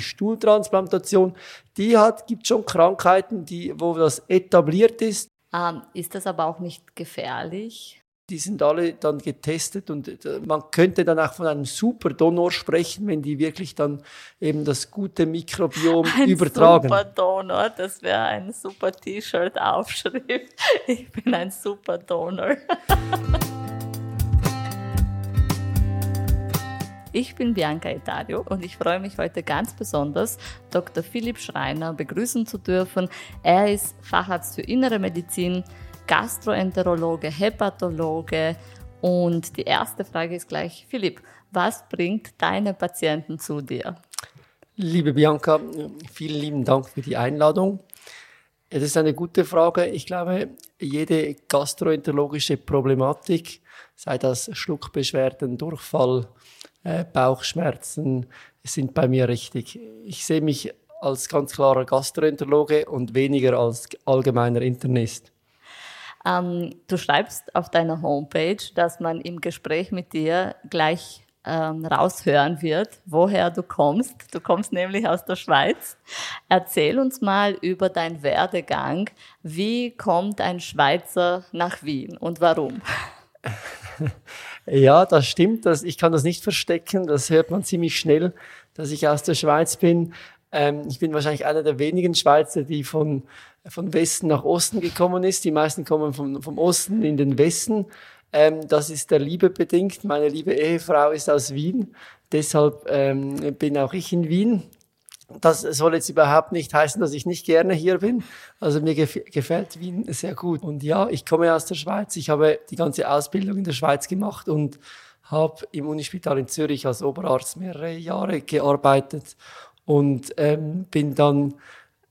die Stuhltransplantation. Die hat, gibt schon Krankheiten, die, wo das etabliert ist. Ähm, ist das aber auch nicht gefährlich? die sind alle dann getestet und äh, man könnte dann auch von einem Superdonor sprechen, wenn die wirklich dann eben das gute Mikrobiom ein übertragen. Superdonor, das wäre ein super T-Shirt-Aufschrift. Ich bin ein Superdonor. Ich bin Bianca Itario und ich freue mich heute ganz besonders, Dr. Philipp Schreiner begrüßen zu dürfen. Er ist Facharzt für Innere Medizin, Gastroenterologe, Hepatologe. Und die erste Frage ist gleich, Philipp, was bringt deine Patienten zu dir? Liebe Bianca, vielen lieben Dank für die Einladung. Das ist eine gute Frage. Ich glaube, jede gastroenterologische Problematik, sei das Schluckbeschwerden, Durchfall, äh, Bauchschmerzen, sind bei mir richtig. Ich sehe mich als ganz klarer Gastroenterologe und weniger als allgemeiner Internist. Ähm, du schreibst auf deiner Homepage, dass man im Gespräch mit dir gleich ähm, raushören wird, woher du kommst. Du kommst nämlich aus der Schweiz. Erzähl uns mal über deinen Werdegang. Wie kommt ein Schweizer nach Wien und warum? Ja, das stimmt. Das, ich kann das nicht verstecken. Das hört man ziemlich schnell, dass ich aus der Schweiz bin. Ähm, ich bin wahrscheinlich einer der wenigen Schweizer, die von von Westen nach Osten gekommen ist. Die meisten kommen vom, vom Osten in den Westen. Ähm, das ist der Liebe bedingt. Meine liebe Ehefrau ist aus Wien. Deshalb ähm, bin auch ich in Wien. Das soll jetzt überhaupt nicht heißen, dass ich nicht gerne hier bin. Also mir gef gefällt Wien sehr gut. Und ja, ich komme aus der Schweiz. Ich habe die ganze Ausbildung in der Schweiz gemacht und habe im Unispital in Zürich als Oberarzt mehrere Jahre gearbeitet und ähm, bin dann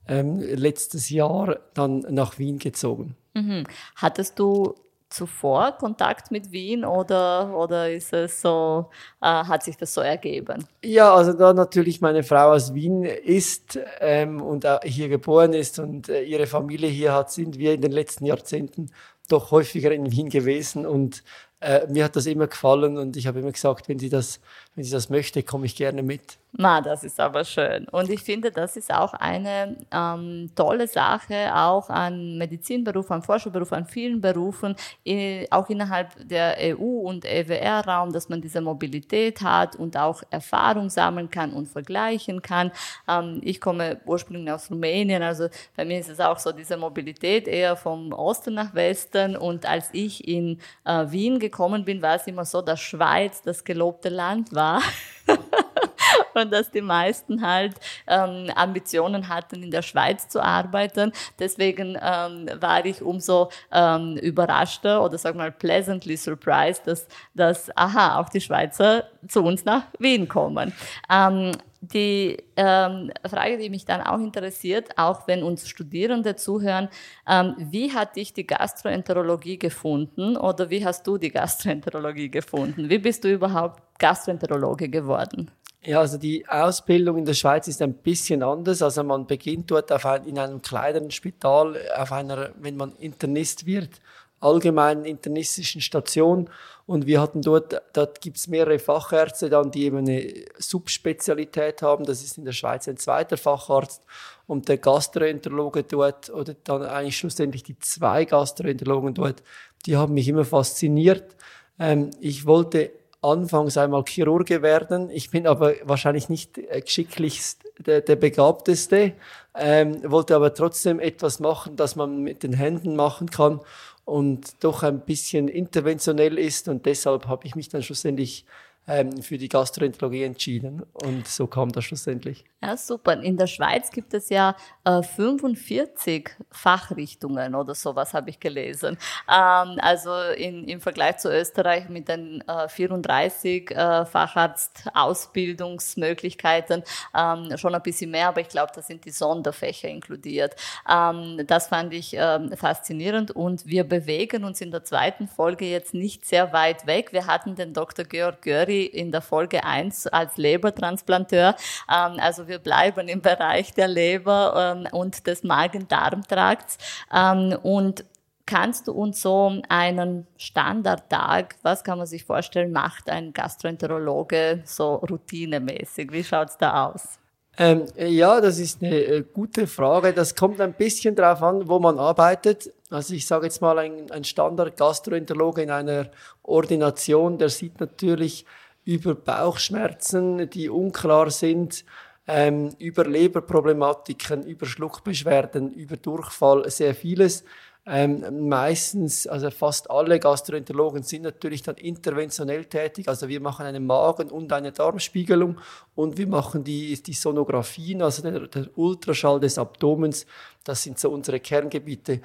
ähm, letztes Jahr dann nach Wien gezogen. Mhm. Hattest du zuvor Kontakt mit Wien oder, oder ist es so, äh, hat sich das so ergeben? Ja, also da natürlich meine Frau aus Wien ist ähm, und hier geboren ist und äh, ihre Familie hier hat, sind wir in den letzten Jahrzehnten doch häufiger in Wien gewesen und äh, mir hat das immer gefallen und ich habe immer gesagt, wenn sie das, wenn sie das möchte, komme ich gerne mit. Na, das ist aber schön. Und ich finde, das ist auch eine ähm, tolle Sache, auch an Medizinberufen, an Forscherberufen, an vielen Berufen, in, auch innerhalb der EU und EWR-Raum, dass man diese Mobilität hat und auch Erfahrung sammeln kann und vergleichen kann. Ähm, ich komme ursprünglich aus Rumänien, also bei mir ist es auch so diese Mobilität eher vom Osten nach Westen. Und als ich in äh, Wien gekommen bin, war es immer so, dass Schweiz das gelobte Land war. und dass die meisten halt ähm, Ambitionen hatten, in der Schweiz zu arbeiten. Deswegen ähm, war ich umso ähm, überraschter oder sag mal pleasantly surprised, dass, dass aha, auch die Schweizer zu uns nach Wien kommen. Ähm, die ähm, Frage, die mich dann auch interessiert, auch wenn uns Studierende zuhören, ähm, wie hat dich die Gastroenterologie gefunden oder wie hast du die Gastroenterologie gefunden? Wie bist du überhaupt Gastroenterologe geworden? Ja, also die Ausbildung in der Schweiz ist ein bisschen anders. Also man beginnt dort ein, in einem kleineren Spital, auf einer, wenn man Internist wird, allgemeinen internistischen Station. Und wir hatten dort, dort gibt's mehrere Fachärzte dann, die eben eine Subspezialität haben. Das ist in der Schweiz ein zweiter Facharzt. Und der Gastroenterologe dort, oder dann eigentlich schlussendlich die zwei Gastroenterologen dort, die haben mich immer fasziniert. Ähm, ich wollte anfangs einmal Chirurge werden. Ich bin aber wahrscheinlich nicht äh, geschicklichst der, der Begabteste, ähm, wollte aber trotzdem etwas machen, das man mit den Händen machen kann und doch ein bisschen interventionell ist und deshalb habe ich mich dann schlussendlich ähm, für die Gastroenterologie entschieden. Und so kam das schlussendlich. Ja, super. In der Schweiz gibt es ja äh, 45 Fachrichtungen oder sowas, habe ich gelesen. Ähm, also in, im Vergleich zu Österreich mit den äh, 34 äh, Facharztausbildungsmöglichkeiten ähm, schon ein bisschen mehr, aber ich glaube, da sind die Sonderfächer inkludiert. Ähm, das fand ich ähm, faszinierend und wir bewegen uns in der zweiten Folge jetzt nicht sehr weit weg. Wir hatten den Dr. Georg Göri in der Folge 1 als Lebertransplanteur. Ähm, also wir bleiben im Bereich der Leber ähm, und des Magen-Darm-Trakts. Ähm, und kannst du uns so einen Standardtag, was kann man sich vorstellen, macht ein Gastroenterologe so routinemäßig? Wie schaut's da aus? Ähm, ja, das ist eine äh, gute Frage. Das kommt ein bisschen darauf an, wo man arbeitet. Also ich sage jetzt mal, ein, ein Standard-Gastroenterologe in einer Ordination, der sieht natürlich über Bauchschmerzen, die unklar sind, ähm, über Leberproblematiken, über Schluckbeschwerden, über Durchfall, sehr vieles. Ähm, meistens, also fast alle Gastroenterologen sind natürlich dann interventionell tätig. Also wir machen eine Magen- und eine Darmspiegelung und wir machen die, die Sonographien, also der, der Ultraschall des Abdomens. Das sind so unsere Kerngebiete.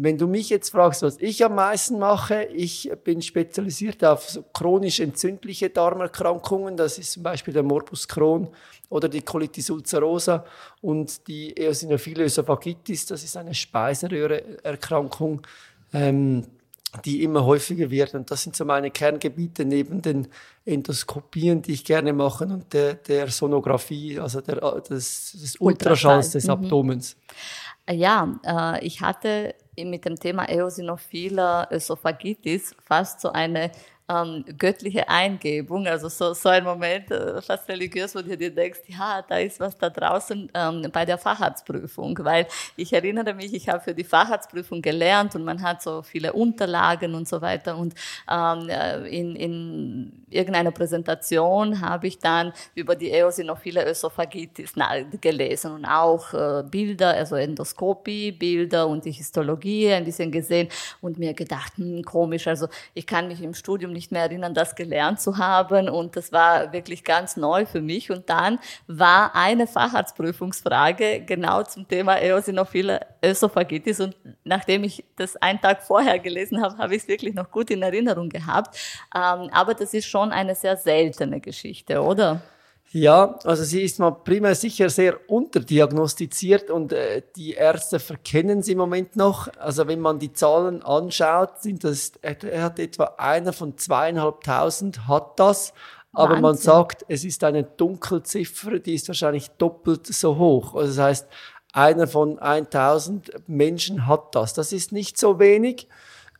Wenn du mich jetzt fragst, was ich am meisten mache, ich bin spezialisiert auf chronisch entzündliche Darmerkrankungen. Das ist zum Beispiel der Morbus Crohn oder die Colitis ulcerosa und die Eosinophile Esophagitis. Das ist eine Speiseröhreerkrankung, ähm, die immer häufiger wird. Und das sind so meine Kerngebiete neben den Endoskopien, die ich gerne mache und der, der Sonographie, also der, des, des Ultraschalls des mhm. Abdomens. Ja, äh, ich hatte mit dem Thema Eosinophile Esophagitis fast so eine ähm, göttliche Eingebung, also so, so ein Moment, äh, fast religiös, wo du dir denkst, ja, da ist was da draußen ähm, bei der Facharztprüfung, weil ich erinnere mich, ich habe für die Facharztprüfung gelernt und man hat so viele Unterlagen und so weiter. Und ähm, äh, in, in irgendeiner Präsentation habe ich dann über die eosinophile Ösophagitis gelesen und auch äh, Bilder, also Endoskopie, Bilder und die Histologie ein bisschen gesehen und mir gedacht, hm, komisch, also ich kann mich im Studium nicht mehr erinnern, das gelernt zu haben. Und das war wirklich ganz neu für mich. Und dann war eine Facharztprüfungsfrage genau zum Thema Eosinophile Ösophagitis. Und nachdem ich das einen Tag vorher gelesen habe, habe ich es wirklich noch gut in Erinnerung gehabt. Ähm, aber das ist schon eine sehr seltene Geschichte, oder? Ja, also sie ist mal primär sicher sehr unterdiagnostiziert und äh, die Ärzte verkennen sie im Moment noch. Also wenn man die Zahlen anschaut, sind das, er hat etwa einer von zweieinhalbtausend hat das, aber Wahnsinn. man sagt, es ist eine Dunkelziffer, die ist wahrscheinlich doppelt so hoch. Also das heißt, einer von 1000 Menschen hat das. Das ist nicht so wenig.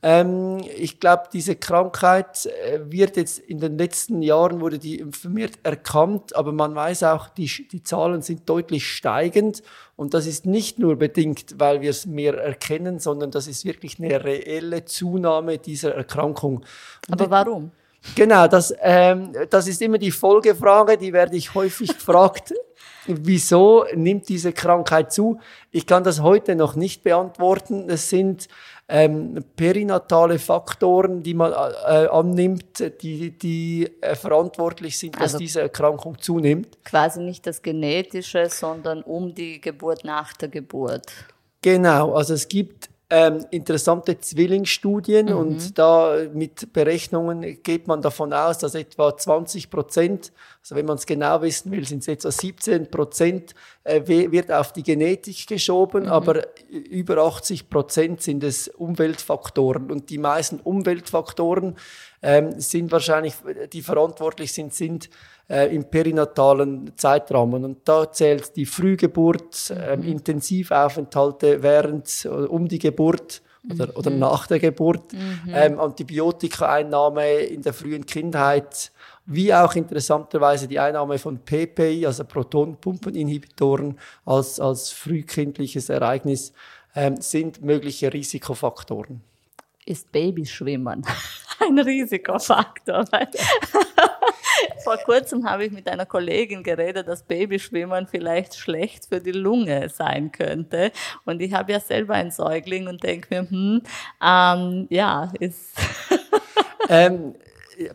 Ähm, ich glaube, diese Krankheit äh, wird jetzt in den letzten Jahren wurde die vermehrt erkannt, aber man weiß auch, die, die Zahlen sind deutlich steigend und das ist nicht nur bedingt, weil wir es mehr erkennen, sondern das ist wirklich eine reelle Zunahme dieser Erkrankung. Und aber warum? Genau, das, ähm, das ist immer die Folgefrage, die werde ich häufig gefragt. Wieso nimmt diese Krankheit zu? Ich kann das heute noch nicht beantworten. Es sind ähm, perinatale Faktoren, die man äh, annimmt, die, die äh, verantwortlich sind, dass also diese Erkrankung zunimmt. Quasi nicht das Genetische, sondern um die Geburt nach der Geburt. Genau, also es gibt ähm, interessante Zwillingsstudien mhm. und da mit Berechnungen geht man davon aus, dass etwa 20 Prozent, also wenn man es genau wissen will, sind es etwa 17 Prozent, äh, wird auf die Genetik geschoben, mhm. aber über 80 Prozent sind es Umweltfaktoren und die meisten Umweltfaktoren ähm, sind wahrscheinlich, die verantwortlich sind, sind äh, im perinatalen Zeitrahmen. Und da zählt die Frühgeburt, äh, mhm. Intensivaufenthalte während äh, um die Geburt oder, mhm. oder nach der Geburt, mhm. ähm, Antibiotikaeinnahme in der frühen Kindheit, wie auch interessanterweise die Einnahme von PPI, also Protonpumpeninhibitoren, als, als frühkindliches Ereignis, ähm, sind mögliche Risikofaktoren. Ist Babyschwimmen ein Risikofaktor? Vor kurzem habe ich mit einer Kollegin geredet, dass Babyschwimmen vielleicht schlecht für die Lunge sein könnte. Und ich habe ja selber einen Säugling und denke mir, hm, ähm, ja, ist. ähm,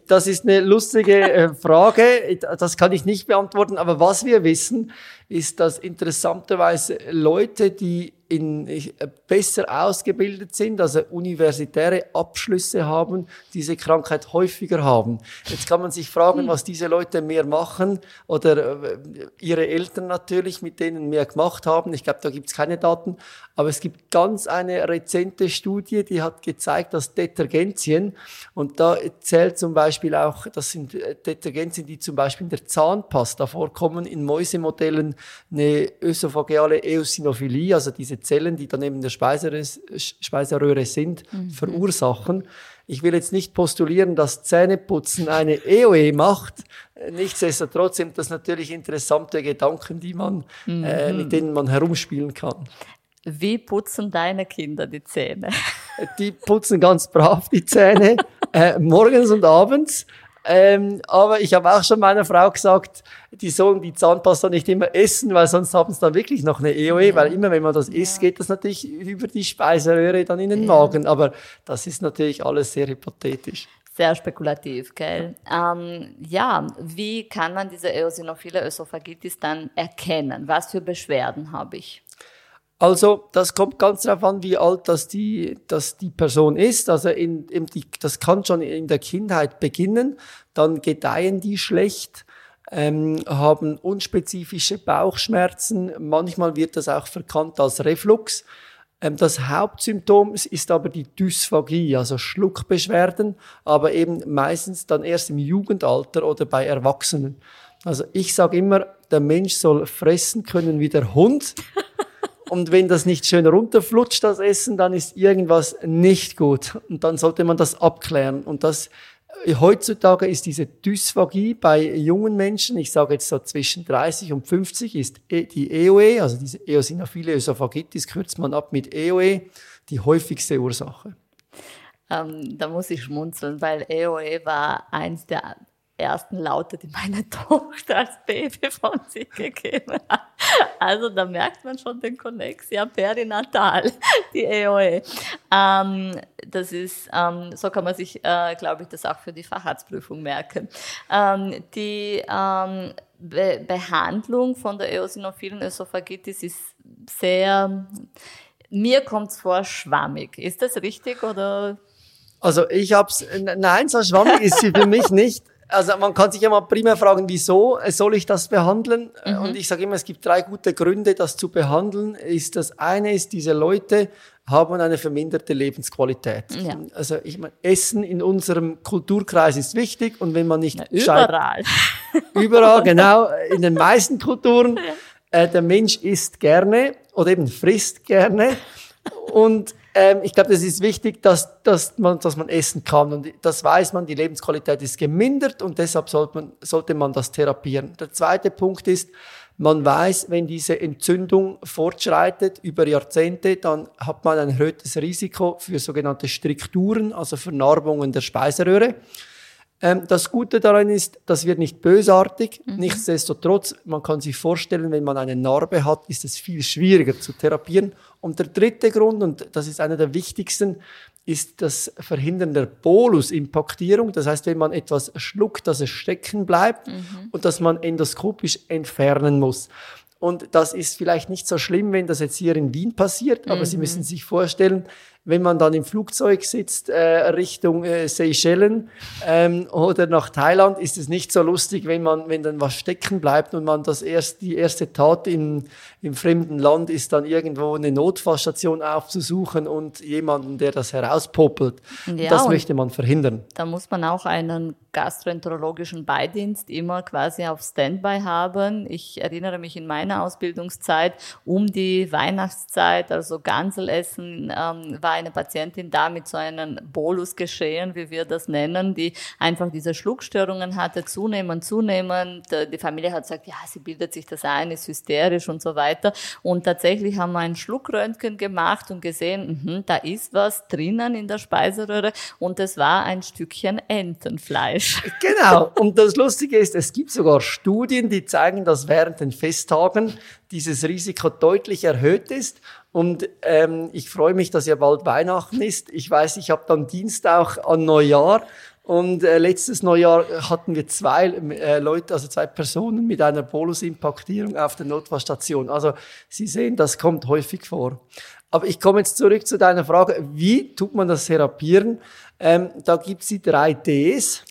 das ist eine lustige äh, Frage. Das kann ich nicht beantworten. Aber was wir wissen, ist, dass interessanterweise Leute, die in, äh, besser ausgebildet sind, also universitäre Abschlüsse haben, diese Krankheit häufiger haben. Jetzt kann man sich fragen, hm. was diese Leute mehr machen oder äh, ihre Eltern natürlich, mit denen mehr gemacht haben. Ich glaube, da gibt es keine Daten. Aber es gibt ganz eine rezente Studie, die hat gezeigt, dass Detergenzien, und da zählt zum Beispiel auch, das sind äh, Detergenzien, die zum Beispiel in der Zahnpasta vorkommen, in Mäusemodellen eine ösophageale Eosinophilie, also diese Zellen, die dann eben der Speiseröhre sind, mhm. verursachen. Ich will jetzt nicht postulieren, dass Zähneputzen eine EOE macht, Nichtsdestotrotz sind das natürlich interessante Gedanken, die man, mhm. äh, mit denen man herumspielen kann. Wie putzen deine Kinder die Zähne? Die putzen ganz brav die Zähne, äh, morgens und abends. Ähm, aber ich habe auch schon meiner Frau gesagt, die sollen die Zahnpasta nicht immer essen, weil sonst haben sie dann wirklich noch eine EOE, ja. weil immer wenn man das isst, geht das natürlich über die Speiseröhre dann in den ja. Magen. Aber das ist natürlich alles sehr hypothetisch. Sehr spekulativ, gell? Ähm, ja, wie kann man diese eosinophile Ösophagitis dann erkennen? Was für Beschwerden habe ich? Also, das kommt ganz darauf an, wie alt das die, das die Person ist. Also, in, in die, das kann schon in der Kindheit beginnen. Dann gedeihen die schlecht, ähm, haben unspezifische Bauchschmerzen. Manchmal wird das auch verkannt als Reflux. Ähm, das Hauptsymptom ist aber die Dysphagie, also Schluckbeschwerden, aber eben meistens dann erst im Jugendalter oder bei Erwachsenen. Also ich sage immer, der Mensch soll fressen können wie der Hund. Und wenn das nicht schön runterflutscht, das Essen, dann ist irgendwas nicht gut. Und dann sollte man das abklären. Und das, äh, heutzutage ist diese Dysphagie bei jungen Menschen, ich sage jetzt so zwischen 30 und 50, ist e, die EOE, also diese eosinophile Ösophagitis, kürzt man ab mit EOE, die häufigste Ursache. Ähm, da muss ich schmunzeln, weil EOE war eins der ersten Laute, die meine Tochter als Baby von sich gegeben hat. Also da merkt man schon den Konnex, ja, perinatal, die EOE. Ähm, das ist, ähm, so kann man sich, äh, glaube ich, das auch für die Facharztprüfung merken. Ähm, die ähm, Be Behandlung von der eosinophilen Ösophagitis ist sehr, mir kommt es vor, schwammig. Ist das richtig oder? Also ich hab's, nein, so schwammig ist sie für mich nicht also man kann sich ja mal primär fragen, wieso soll ich das behandeln? Mhm. Und ich sage immer, es gibt drei gute Gründe, das zu behandeln. Ist das eine ist, diese Leute haben eine verminderte Lebensqualität. Ja. Also ich meine, Essen in unserem Kulturkreis ist wichtig und wenn man nicht Na, überall, überall genau, in den meisten Kulturen, äh, der Mensch isst gerne oder eben frisst gerne und ähm, ich glaube, das ist wichtig, dass, dass, man, dass man essen kann. Und das weiß man, die Lebensqualität ist gemindert und deshalb sollte man, sollte man das therapieren. Der zweite Punkt ist, man weiß, wenn diese Entzündung fortschreitet über Jahrzehnte, dann hat man ein erhöhtes Risiko für sogenannte Strikturen, also Vernarbungen der Speiseröhre. Ähm, das Gute daran ist, das wird nicht bösartig. Mhm. Nichtsdestotrotz, man kann sich vorstellen, wenn man eine Narbe hat, ist es viel schwieriger zu therapieren. Und der dritte Grund, und das ist einer der wichtigsten, ist das Verhindern der Bolusimpaktierung. Das heißt, wenn man etwas schluckt, dass es stecken bleibt mhm. und dass man endoskopisch entfernen muss. Und das ist vielleicht nicht so schlimm, wenn das jetzt hier in Wien passiert, aber mhm. Sie müssen sich vorstellen, wenn man dann im Flugzeug sitzt äh, Richtung äh, Seychellen ähm, oder nach Thailand, ist es nicht so lustig, wenn man, wenn dann was stecken bleibt und man das erst die erste Tat im, im fremden Land ist, dann irgendwo eine Notfallstation aufzusuchen und jemanden, der das herauspopelt. Ja, das möchte man verhindern. Da muss man auch einen gastroenterologischen Beidienst immer quasi auf Standby haben. Ich erinnere mich in meiner Ausbildungszeit um die Weihnachtszeit, also Ganselessen ähm, war eine Patientin da mit so einem Bolus geschehen, wie wir das nennen, die einfach diese Schluckstörungen hatte, zunehmend, zunehmend. Die Familie hat gesagt, ja, sie bildet sich das ein, ist hysterisch und so weiter. Und tatsächlich haben wir ein Schluckröntgen gemacht und gesehen, mh, da ist was drinnen in der Speiseröhre und es war ein Stückchen Entenfleisch. Genau. Und das Lustige ist, es gibt sogar Studien, die zeigen, dass während den Festtagen dieses Risiko deutlich erhöht ist. Und ähm, ich freue mich, dass ja bald Weihnachten ist. Ich weiß, ich habe dann Dienst auch an Neujahr. Und äh, letztes Neujahr hatten wir zwei äh, Leute, also zwei Personen mit einer Bolusimpaktierung auf der Notfallstation. Also Sie sehen, das kommt häufig vor. Aber ich komme jetzt zurück zu deiner Frage, wie tut man das therapieren? Ähm, da gibt's die drei Ds.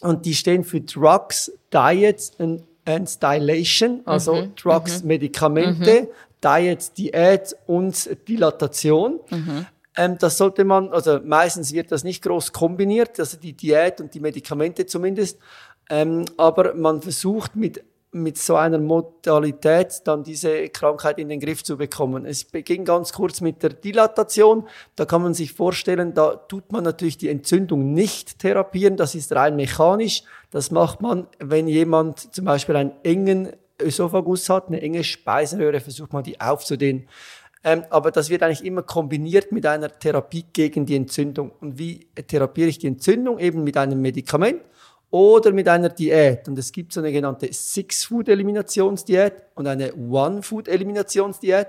Und die stehen für Drugs, Diets and, and Dilation, also mhm. Drugs, mhm. Medikamente, mhm. Diet, Diät und Dilatation. Mhm. Ähm, das sollte man, also meistens wird das nicht groß kombiniert, also die Diät und die Medikamente zumindest, ähm, aber man versucht mit mit so einer Modalität dann diese Krankheit in den Griff zu bekommen. Es beginnt ganz kurz mit der Dilatation. Da kann man sich vorstellen, da tut man natürlich die Entzündung nicht therapieren. Das ist rein mechanisch. Das macht man, wenn jemand zum Beispiel einen engen Ösophagus hat, eine enge Speiseröhre, versucht man die aufzudehnen. Ähm, aber das wird eigentlich immer kombiniert mit einer Therapie gegen die Entzündung. Und wie therapiere ich die Entzündung? Eben mit einem Medikament oder mit einer Diät. Und es gibt so eine genannte Six-Food-Eliminationsdiät und eine One-Food-Eliminationsdiät.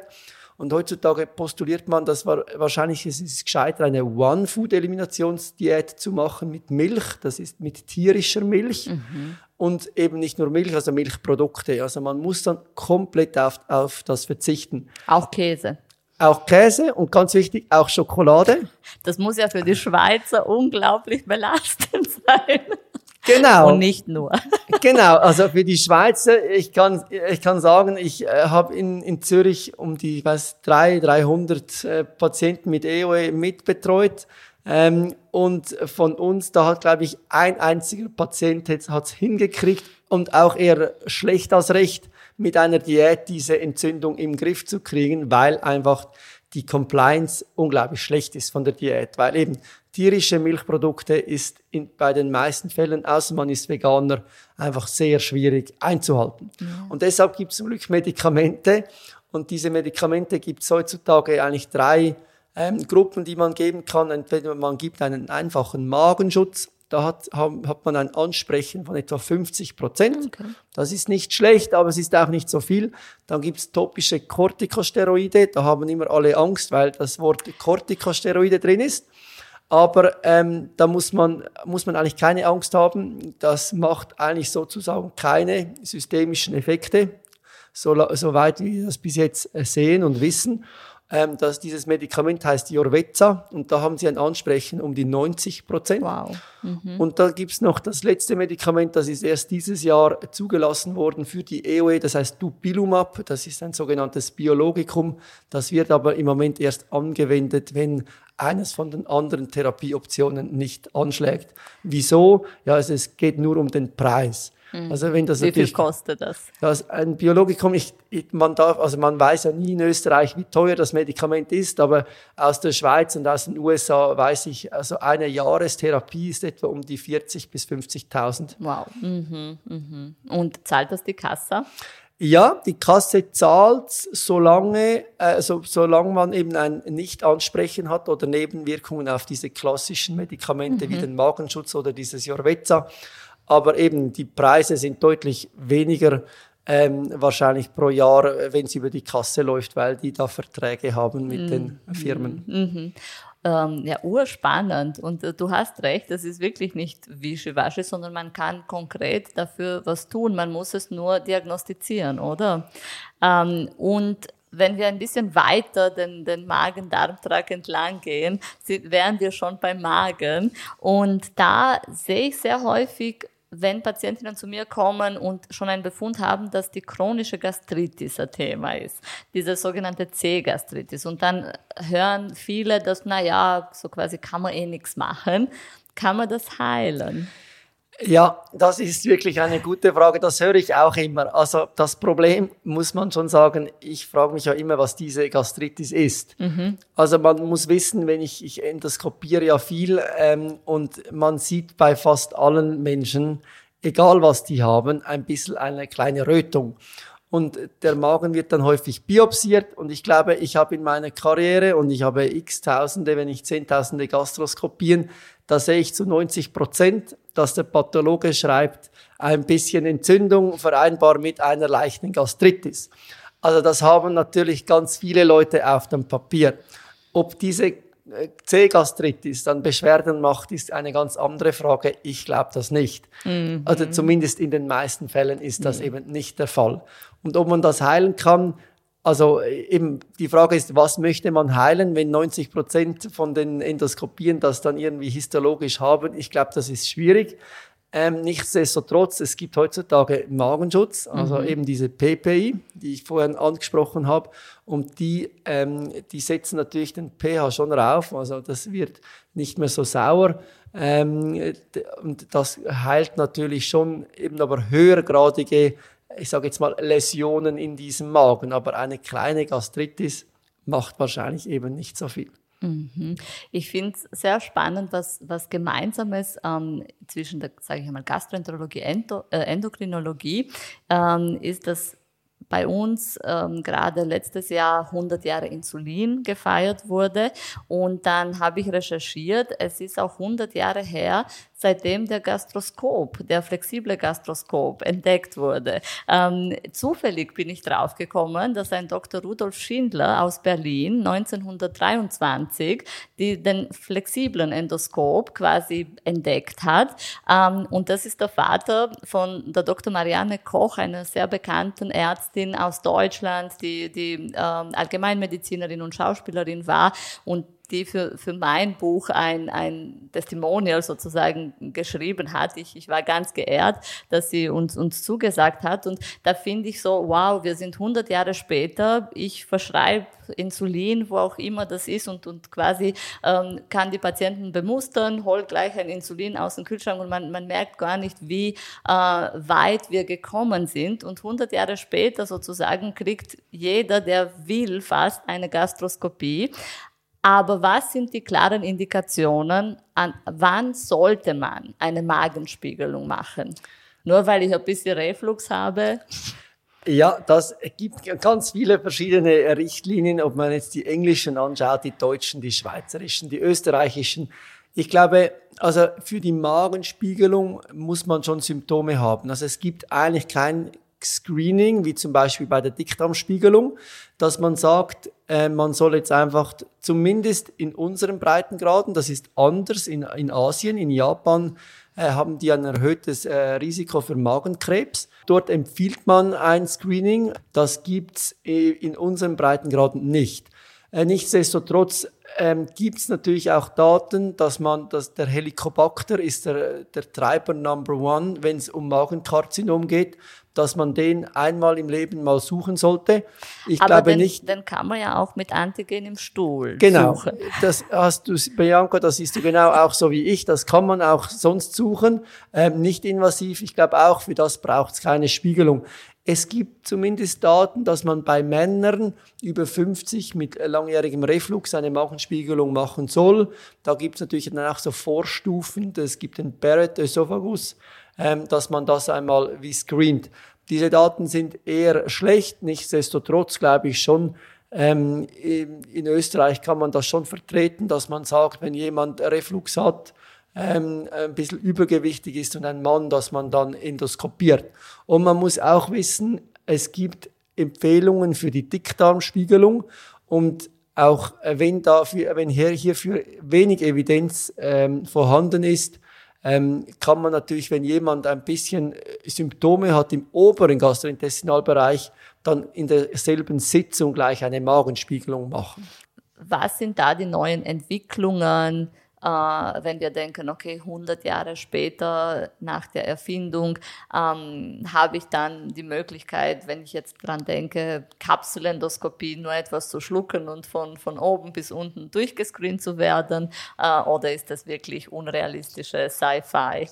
Und heutzutage postuliert man, dass wahrscheinlich es ist gescheiter, eine One-Food-Eliminationsdiät zu machen mit Milch. Das ist mit tierischer Milch. Mhm. Und eben nicht nur Milch, also Milchprodukte. Also man muss dann komplett auf, auf das verzichten. Auch Käse. Auch Käse und ganz wichtig, auch Schokolade. Das muss ja für die Schweizer unglaublich belastend sein. Genau. Und nicht nur. genau, also für die Schweizer, ich kann, ich kann sagen, ich äh, habe in, in Zürich um die, ich weiß, drei, 300 äh, Patienten mit EOE mitbetreut. Ähm, und von uns, da hat, glaube ich, ein einziger Patient hat es hingekriegt und auch eher schlecht als recht, mit einer Diät diese Entzündung im Griff zu kriegen, weil einfach die Compliance unglaublich schlecht ist von der Diät, weil eben tierische Milchprodukte ist in, bei den meisten Fällen, außer man ist Veganer, einfach sehr schwierig einzuhalten. Ja. Und deshalb gibt es zum Glück Medikamente und diese Medikamente gibt es heutzutage eigentlich drei ähm, Gruppen, die man geben kann. Entweder man gibt einen einfachen Magenschutz, da hat, hat man ein Ansprechen von etwa 50 Prozent. Okay. Das ist nicht schlecht, aber es ist auch nicht so viel. Dann gibt es topische Corticosteroide. Da haben immer alle Angst, weil das Wort Corticosteroide drin ist. Aber ähm, da muss man, muss man eigentlich keine Angst haben. Das macht eigentlich sozusagen keine systemischen Effekte, so, soweit wir das bis jetzt äh, sehen und wissen. Ähm, dass dieses Medikament heißt Jorveza und da haben sie ein Ansprechen um die 90 Prozent. Wow. Mhm. Und da gibt's noch das letzte Medikament, das ist erst dieses Jahr zugelassen worden für die EOE, das heißt Dupilumab, das ist ein sogenanntes Biologikum. Das wird aber im Moment erst angewendet, wenn eines von den anderen Therapieoptionen nicht anschlägt. Wieso? Ja, also es geht nur um den Preis. Mhm. Also wenn das Wie viel kostet das? das ein Biologikum, ich, man darf, also man weiß ja nie in Österreich, wie teuer das Medikament ist, aber aus der Schweiz und aus den USA weiß ich, also eine Jahrestherapie ist etwa um die 40 bis 50.000. Wow. Mhm, mhm. Und zahlt das die Kasse? Ja, die Kasse zahlt, solange, äh, so, solange man eben ein Nicht-Ansprechen hat oder Nebenwirkungen auf diese klassischen Medikamente mhm. wie den Magenschutz oder dieses Jorveza. Aber eben die Preise sind deutlich weniger ähm, wahrscheinlich pro Jahr, wenn es über die Kasse läuft, weil die da Verträge haben mit mhm. den Firmen. Mhm. Ähm, ja, urspannend. Und äh, du hast recht, das ist wirklich nicht wischiwaschi, sondern man kann konkret dafür was tun. Man muss es nur diagnostizieren, oder? Ähm, und wenn wir ein bisschen weiter den, den Magen-Darm-Trakt entlang gehen, wären wir schon beim Magen. Und da sehe ich sehr häufig wenn Patientinnen zu mir kommen und schon einen Befund haben, dass die chronische Gastritis ein Thema ist, diese sogenannte C-Gastritis. Und dann hören viele, dass, na ja, so quasi kann man eh nichts machen. Kann man das heilen? Ja, das ist wirklich eine gute Frage. Das höre ich auch immer. Also das Problem muss man schon sagen, ich frage mich ja immer, was diese Gastritis ist. Mhm. Also man muss wissen, wenn ich, ich endoskopiere ja viel ähm, und man sieht bei fast allen Menschen, egal was die haben, ein bisschen eine kleine Rötung. Und der Magen wird dann häufig biopsiert. Und ich glaube, ich habe in meiner Karriere und ich habe x Tausende, wenn nicht Zehntausende Gastroskopien, da sehe ich zu 90 Prozent, dass der Pathologe schreibt, ein bisschen Entzündung vereinbar mit einer leichten Gastritis. Also das haben natürlich ganz viele Leute auf dem Papier. Ob diese äh, C-Gastritis dann Beschwerden macht, ist eine ganz andere Frage. Ich glaube das nicht. Mhm. Also zumindest in den meisten Fällen ist das mhm. eben nicht der Fall. Und ob man das heilen kann, also eben die Frage ist, was möchte man heilen, wenn 90 Prozent von den Endoskopien das dann irgendwie histologisch haben? Ich glaube, das ist schwierig. Ähm, nichtsdestotrotz, es gibt heutzutage Magenschutz, also mhm. eben diese PPI, die ich vorhin angesprochen habe, und die, ähm, die setzen natürlich den pH schon rauf, also das wird nicht mehr so sauer. Ähm, und das heilt natürlich schon eben aber höhergradige ich sage jetzt mal, Läsionen in diesem Magen. Aber eine kleine Gastritis macht wahrscheinlich eben nicht so viel. Mhm. Ich finde es sehr spannend, was, was Gemeinsames ähm, zwischen der, sage ich einmal, Gastroenterologie, Endo, äh, Endokrinologie ähm, ist, dass bei uns ähm, gerade letztes Jahr 100 Jahre Insulin gefeiert wurde. Und dann habe ich recherchiert, es ist auch 100 Jahre her, seitdem der Gastroskop, der flexible Gastroskop entdeckt wurde. Ähm, zufällig bin ich draufgekommen, dass ein Dr. Rudolf Schindler aus Berlin 1923 die, den flexiblen Endoskop quasi entdeckt hat. Ähm, und das ist der Vater von der Dr. Marianne Koch, einer sehr bekannten Ärztin aus Deutschland, die, die ähm, Allgemeinmedizinerin und Schauspielerin war und die für, für mein Buch ein, ein Testimonial sozusagen geschrieben hat. Ich, ich war ganz geehrt, dass sie uns, uns zugesagt hat. Und da finde ich so, wow, wir sind 100 Jahre später. Ich verschreibe Insulin, wo auch immer das ist und, und quasi ähm, kann die Patienten bemustern, hol gleich ein Insulin aus dem Kühlschrank und man, man merkt gar nicht, wie äh, weit wir gekommen sind. Und 100 Jahre später sozusagen kriegt jeder, der will, fast eine Gastroskopie. Aber was sind die klaren Indikationen, an wann sollte man eine Magenspiegelung machen? Nur weil ich ein bisschen Reflux habe? Ja, das gibt ganz viele verschiedene Richtlinien, ob man jetzt die englischen anschaut, die deutschen, die schweizerischen, die österreichischen. Ich glaube, also für die Magenspiegelung muss man schon Symptome haben. Also es gibt eigentlich kein Screening, wie zum Beispiel bei der Dickdarmspiegelung, dass man sagt, äh, man soll jetzt einfach zumindest in unseren Breitengraden, das ist anders in, in Asien, in Japan, äh, haben die ein erhöhtes äh, Risiko für Magenkrebs. Dort empfiehlt man ein Screening. Das gibt's äh, in unseren Breitengraden nicht. Äh, nichtsdestotrotz ähm, gibt es natürlich auch Daten, dass man, dass der Helicobacter ist der, der Treiber Number One, wenn es um Magenkarzinom geht dass man den einmal im Leben mal suchen sollte. Ich Aber glaube den, nicht. Dann kann man ja auch mit Antigen im Stuhl genau, suchen. Genau. Das hast du, Bianca, das siehst du genau auch so wie ich. Das kann man auch sonst suchen. Ähm, nicht invasiv. Ich glaube auch, für das braucht es keine Spiegelung. Es gibt zumindest Daten, dass man bei Männern über 50 mit langjährigem Reflux eine Magenspiegelung machen soll. Da gibt es natürlich dann auch so Vorstufen. Es gibt den Barrett-Esophagus ähm, dass man das einmal wie screent. Diese Daten sind eher schlecht, nichtsdestotrotz glaube ich schon, ähm, in Österreich kann man das schon vertreten, dass man sagt, wenn jemand Reflux hat, ähm, ein bisschen übergewichtig ist und ein Mann, dass man dann endoskopiert. Und man muss auch wissen, es gibt Empfehlungen für die Dickdarmspiegelung und auch äh, wenn dafür, wenn hier, hierfür wenig Evidenz ähm, vorhanden ist, ähm, kann man natürlich, wenn jemand ein bisschen äh, Symptome hat im oberen Gastrointestinalbereich, dann in derselben Sitzung gleich eine Magenspiegelung machen. Was sind da die neuen Entwicklungen? Äh, wenn wir denken, okay, 100 Jahre später nach der Erfindung ähm, habe ich dann die Möglichkeit, wenn ich jetzt dran denke, Kapselendoskopie nur etwas zu schlucken und von, von oben bis unten durchgescreent zu werden? Äh, oder ist das wirklich unrealistische Sci-Fi?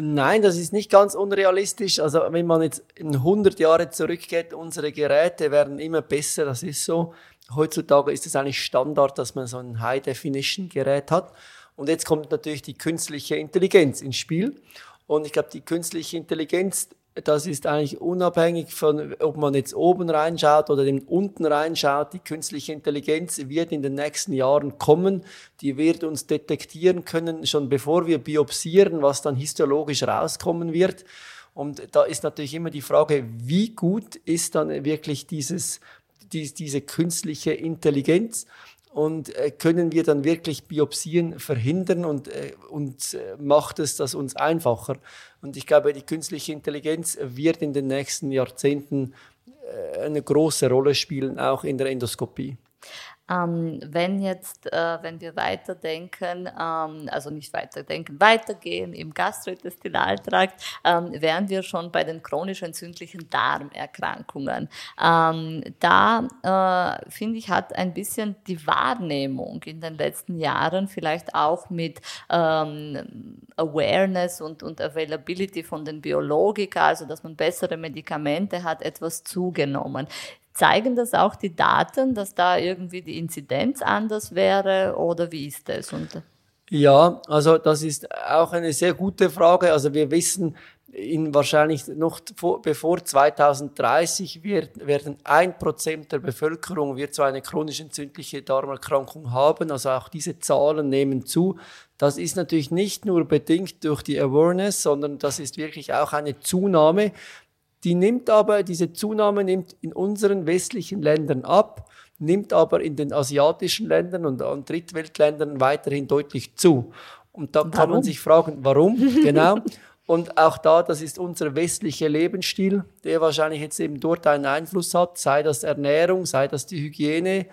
Nein, das ist nicht ganz unrealistisch. Also wenn man jetzt in 100 Jahre zurückgeht, unsere Geräte werden immer besser, das ist so. Heutzutage ist es eigentlich Standard, dass man so ein High-Definition-Gerät hat. Und jetzt kommt natürlich die künstliche Intelligenz ins Spiel. Und ich glaube, die künstliche Intelligenz, das ist eigentlich unabhängig von, ob man jetzt oben reinschaut oder unten reinschaut. Die künstliche Intelligenz wird in den nächsten Jahren kommen. Die wird uns detektieren können, schon bevor wir biopsieren, was dann histologisch rauskommen wird. Und da ist natürlich immer die Frage, wie gut ist dann wirklich dieses, diese künstliche Intelligenz? und äh, können wir dann wirklich Biopsien verhindern und, äh, und äh, macht es das uns einfacher. Und ich glaube, die künstliche Intelligenz wird in den nächsten Jahrzehnten eine große Rolle spielen, auch in der Endoskopie. Ähm, wenn jetzt, äh, wenn wir weiterdenken, ähm, also nicht weiterdenken, weitergehen im Gastrointestinaltrakt, ähm, wären wir schon bei den chronisch entzündlichen Darmerkrankungen. Ähm, da äh, finde ich, hat ein bisschen die Wahrnehmung in den letzten Jahren vielleicht auch mit ähm, Awareness und, und Availability von den Biologika, also dass man bessere Medikamente hat, etwas zugenommen. Zeigen das auch die Daten, dass da irgendwie die Inzidenz anders wäre oder wie ist das? Und ja, also das ist auch eine sehr gute Frage. Also wir wissen, in wahrscheinlich noch vor, bevor 2030 wird, werden ein Prozent der Bevölkerung wird so eine chronisch entzündliche Darmerkrankung haben. Also auch diese Zahlen nehmen zu. Das ist natürlich nicht nur bedingt durch die Awareness, sondern das ist wirklich auch eine Zunahme. Die nimmt aber, diese Zunahme nimmt in unseren westlichen Ländern ab, nimmt aber in den asiatischen Ländern und an Drittweltländern weiterhin deutlich zu. Und da warum? kann man sich fragen, warum? genau. Und auch da, das ist unser westlicher Lebensstil, der wahrscheinlich jetzt eben dort einen Einfluss hat, sei das Ernährung, sei das die Hygiene,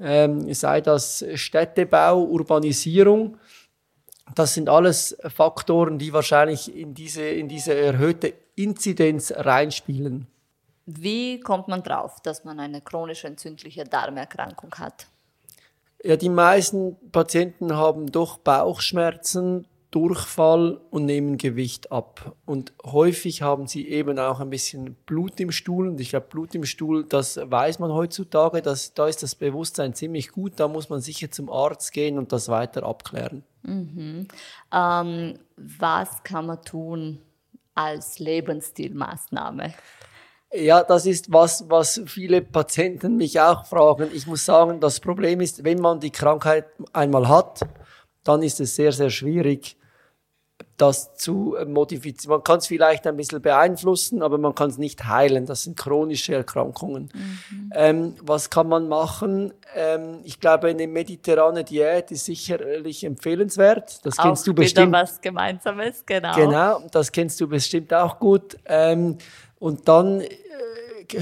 ähm, sei das Städtebau, Urbanisierung. Das sind alles Faktoren, die wahrscheinlich in diese, in diese erhöhte Inzidenz reinspielen. Wie kommt man drauf, dass man eine chronisch entzündliche Darmerkrankung hat? Ja, die meisten Patienten haben doch Bauchschmerzen, Durchfall und nehmen Gewicht ab. Und häufig haben sie eben auch ein bisschen Blut im Stuhl. Und ich glaube, Blut im Stuhl, das weiß man heutzutage, dass, da ist das Bewusstsein ziemlich gut. Da muss man sicher zum Arzt gehen und das weiter abklären. Mhm. Ähm, was kann man tun, als Lebensstilmaßnahme? Ja, das ist was, was viele Patienten mich auch fragen. Ich muss sagen, das Problem ist, wenn man die Krankheit einmal hat, dann ist es sehr, sehr schwierig, das zu modifizieren. Man kann es vielleicht ein bisschen beeinflussen, aber man kann es nicht heilen. Das sind chronische Erkrankungen. Mhm. Ähm, was kann man machen? Ähm, ich glaube, eine mediterrane Diät ist sicherlich empfehlenswert. Das auch kennst du bestimmt. Wieder was Gemeinsames, genau. Genau, das kennst du bestimmt auch gut. Ähm, und dann äh,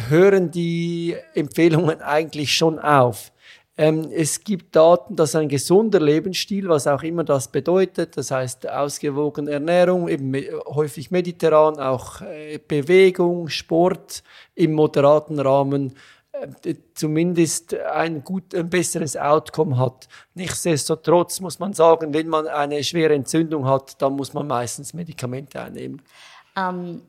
hören die Empfehlungen eigentlich schon auf. Ähm, es gibt Daten, dass ein gesunder Lebensstil, was auch immer das bedeutet, das heißt ausgewogene Ernährung, eben häufig mediterran, auch äh, Bewegung, Sport im moderaten Rahmen, äh, zumindest ein gut, ein besseres Outcome hat. Nichtsdestotrotz muss man sagen, wenn man eine schwere Entzündung hat, dann muss man meistens Medikamente einnehmen. Ähm,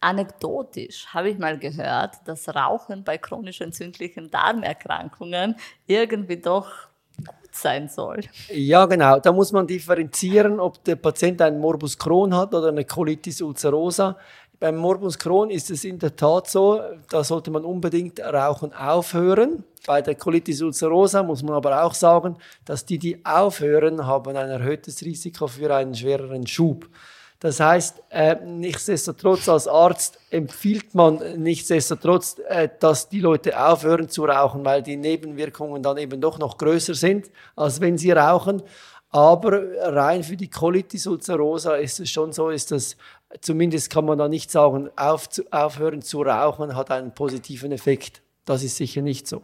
Anekdotisch habe ich mal gehört, dass Rauchen bei chronisch entzündlichen Darmerkrankungen irgendwie doch gut sein soll. Ja, genau. Da muss man differenzieren, ob der Patient einen Morbus Crohn hat oder eine Colitis ulcerosa. Beim Morbus Crohn ist es in der Tat so, da sollte man unbedingt Rauchen aufhören. Bei der Colitis ulcerosa muss man aber auch sagen, dass die, die aufhören, haben ein erhöhtes Risiko für einen schwereren Schub. Das heißt, äh, nichtsdestotrotz als Arzt empfiehlt man nichtsdestotrotz, äh, dass die Leute aufhören zu rauchen, weil die Nebenwirkungen dann eben doch noch größer sind, als wenn sie rauchen. Aber rein für die Colitis ulcerosa ist es schon so, ist das, zumindest kann man da nicht sagen, auf, aufhören zu rauchen hat einen positiven Effekt. Das ist sicher nicht so.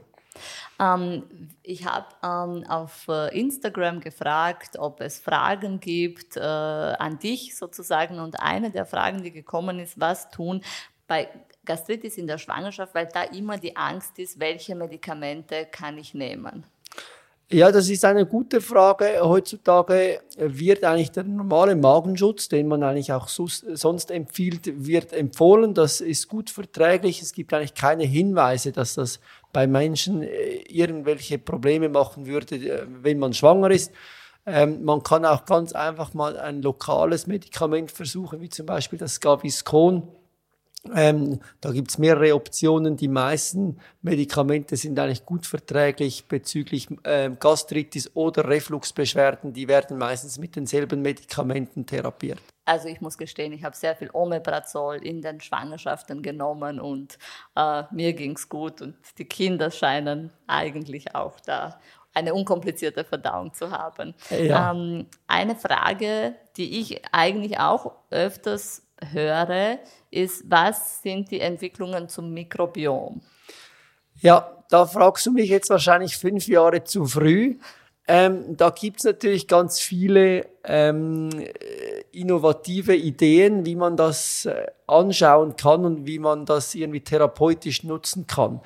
Ähm, ich habe ähm, auf äh, Instagram gefragt, ob es Fragen gibt äh, an dich sozusagen. Und eine der Fragen, die gekommen ist, was tun bei Gastritis in der Schwangerschaft, weil da immer die Angst ist, welche Medikamente kann ich nehmen? Ja, das ist eine gute Frage. Heutzutage wird eigentlich der normale Magenschutz, den man eigentlich auch sonst empfiehlt, wird empfohlen. Das ist gut verträglich. Es gibt eigentlich keine Hinweise, dass das bei Menschen äh, irgendwelche Probleme machen würde, äh, wenn man schwanger ist. Ähm, man kann auch ganz einfach mal ein lokales Medikament versuchen, wie zum Beispiel das Gaviscon ähm, da gibt's mehrere Optionen. Die meisten Medikamente sind eigentlich gut verträglich bezüglich äh, Gastritis oder Refluxbeschwerden. Die werden meistens mit denselben Medikamenten therapiert. Also ich muss gestehen, ich habe sehr viel Omeprazol in den Schwangerschaften genommen und äh, mir ging's gut und die Kinder scheinen eigentlich auch da eine unkomplizierte Verdauung zu haben. Ja. Ähm, eine Frage, die ich eigentlich auch öfters höre, ist, was sind die Entwicklungen zum Mikrobiom? Ja, da fragst du mich jetzt wahrscheinlich fünf Jahre zu früh. Ähm, da gibt's natürlich ganz viele ähm, innovative Ideen, wie man das äh, anschauen kann und wie man das irgendwie therapeutisch nutzen kann.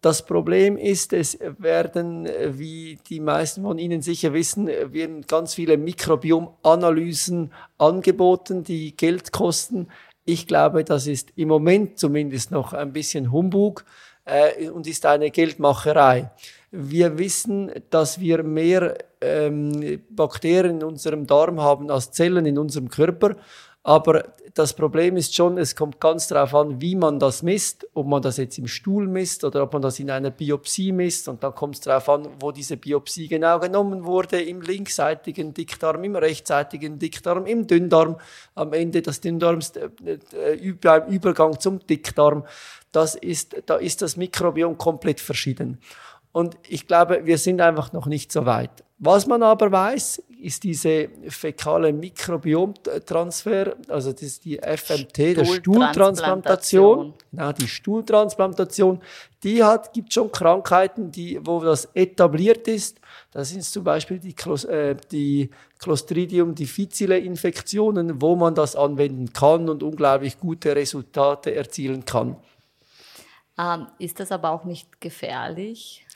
Das Problem ist, es werden, äh, wie die meisten von Ihnen sicher wissen, äh, werden ganz viele Mikrobiomanalysen angeboten, die Geld kosten. Ich glaube, das ist im Moment zumindest noch ein bisschen Humbug äh, und ist eine Geldmacherei. Wir wissen, dass wir mehr ähm, Bakterien in unserem Darm haben als Zellen in unserem Körper. Aber das Problem ist schon, es kommt ganz darauf an, wie man das misst, ob man das jetzt im Stuhl misst oder ob man das in einer Biopsie misst. Und dann kommt es darauf an, wo diese Biopsie genau genommen wurde, im linksseitigen Dickdarm, im rechtsseitigen Dickdarm, im Dünndarm, am Ende des Dünndarms, äh, äh, beim Übergang zum Dickdarm. Das ist, da ist das Mikrobiom komplett verschieden. Und ich glaube, wir sind einfach noch nicht so weit. Was man aber weiß, ist diese fäkale Mikrobiomtransfer, also das ist die FMT, der Stuhltransplantation. Genau, die Stuhltransplantation. Die hat, gibt schon Krankheiten, die, wo das etabliert ist. Das sind zum Beispiel die, äh, die Clostridium difficile Infektionen, wo man das anwenden kann und unglaublich gute Resultate erzielen kann. Ähm, ist das aber auch nicht gefährlich?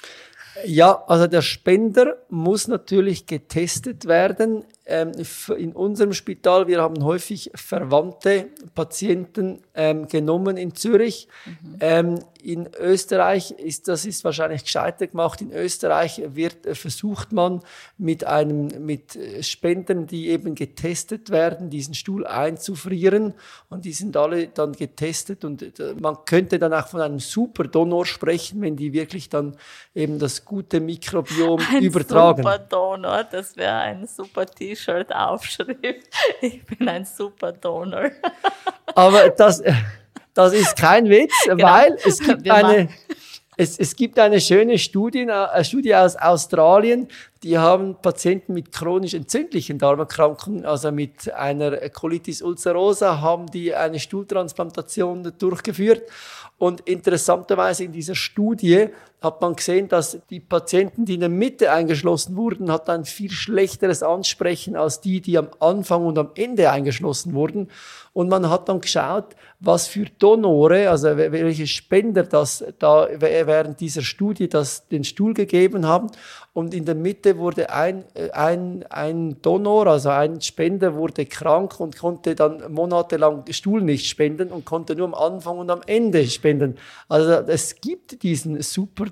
Ja, also der Spender muss natürlich getestet werden. Ähm, in unserem Spital, wir haben häufig verwandte Patienten ähm, genommen in Zürich. Mhm. Ähm, in Österreich ist, das ist wahrscheinlich gescheiter gemacht. In Österreich wird, äh, versucht man mit einem, mit Spendern, die eben getestet werden, diesen Stuhl einzufrieren. Und die sind alle dann getestet und äh, man könnte dann auch von einem Superdonor sprechen, wenn die wirklich dann eben das gute Mikrobiom ein übertragen. Superdonor, das wäre ein super T-Shirt Aufschrift. Ich bin ein Superdonor. Aber das, das ist kein Witz, genau. weil es gibt eine, es, es gibt eine schöne Studie, eine Studie aus Australien, die haben Patienten mit chronisch entzündlichen Darmerkrankungen, also mit einer Colitis ulcerosa, haben die eine Stuhltransplantation durchgeführt. Und interessanterweise in dieser Studie hat man gesehen, dass die Patienten, die in der Mitte eingeschlossen wurden, hat ein viel schlechteres Ansprechen als die, die am Anfang und am Ende eingeschlossen wurden. Und man hat dann geschaut, was für Donore, also welche Spender das da während dieser Studie das den Stuhl gegeben haben. Und in der Mitte wurde ein, ein, ein Donor, also ein Spender wurde krank und konnte dann monatelang Stuhl nicht spenden und konnte nur am Anfang und am Ende spenden. Also es gibt diesen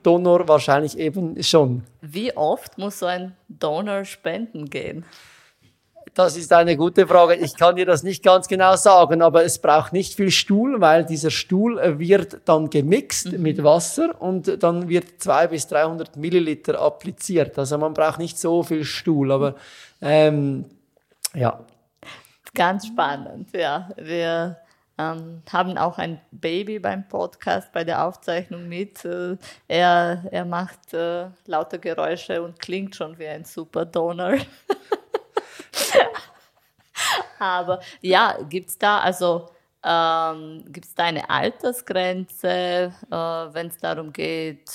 Superdonor wahrscheinlich eben schon. Wie oft muss so ein Donor spenden gehen? Das ist eine gute Frage. Ich kann dir das nicht ganz genau sagen, aber es braucht nicht viel Stuhl, weil dieser Stuhl wird dann gemixt mhm. mit Wasser und dann wird zwei bis 300 Milliliter appliziert. Also man braucht nicht so viel Stuhl, aber ähm, ja. Ganz spannend, ja. Wir ähm, haben auch ein Baby beim Podcast, bei der Aufzeichnung mit. Äh, er, er macht äh, lauter Geräusche und klingt schon wie ein super Donor. Aber ja, gibt es da also ähm, gibt es da eine Altersgrenze, äh, wenn es darum geht?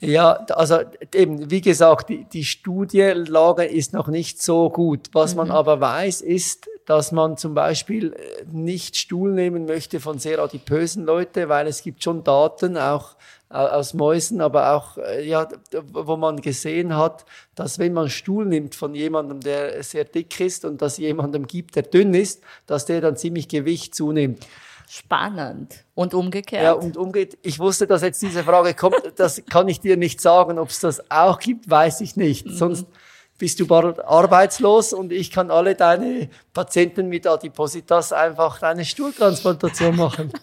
Ja, also eben, wie gesagt, die, die Studienlage ist noch nicht so gut. Was mhm. man aber weiß, ist, dass man zum Beispiel äh, nicht Stuhl nehmen möchte von sehr adipösen Leuten, weil es gibt schon Daten, auch aus Mäusen, aber auch, äh, ja, wo man gesehen hat, dass wenn man Stuhl nimmt von jemandem, der sehr dick ist und das jemandem gibt, der dünn ist, dass der dann ziemlich Gewicht zunimmt. Spannend. Und umgekehrt? Ja, und umgekehrt. Ich wusste, dass jetzt diese Frage kommt. Das kann ich dir nicht sagen. Ob es das auch gibt, weiß ich nicht. Mhm. Sonst bist du bald arbeitslos und ich kann alle deine Patienten mit Adipositas einfach eine Stuhltransplantation machen.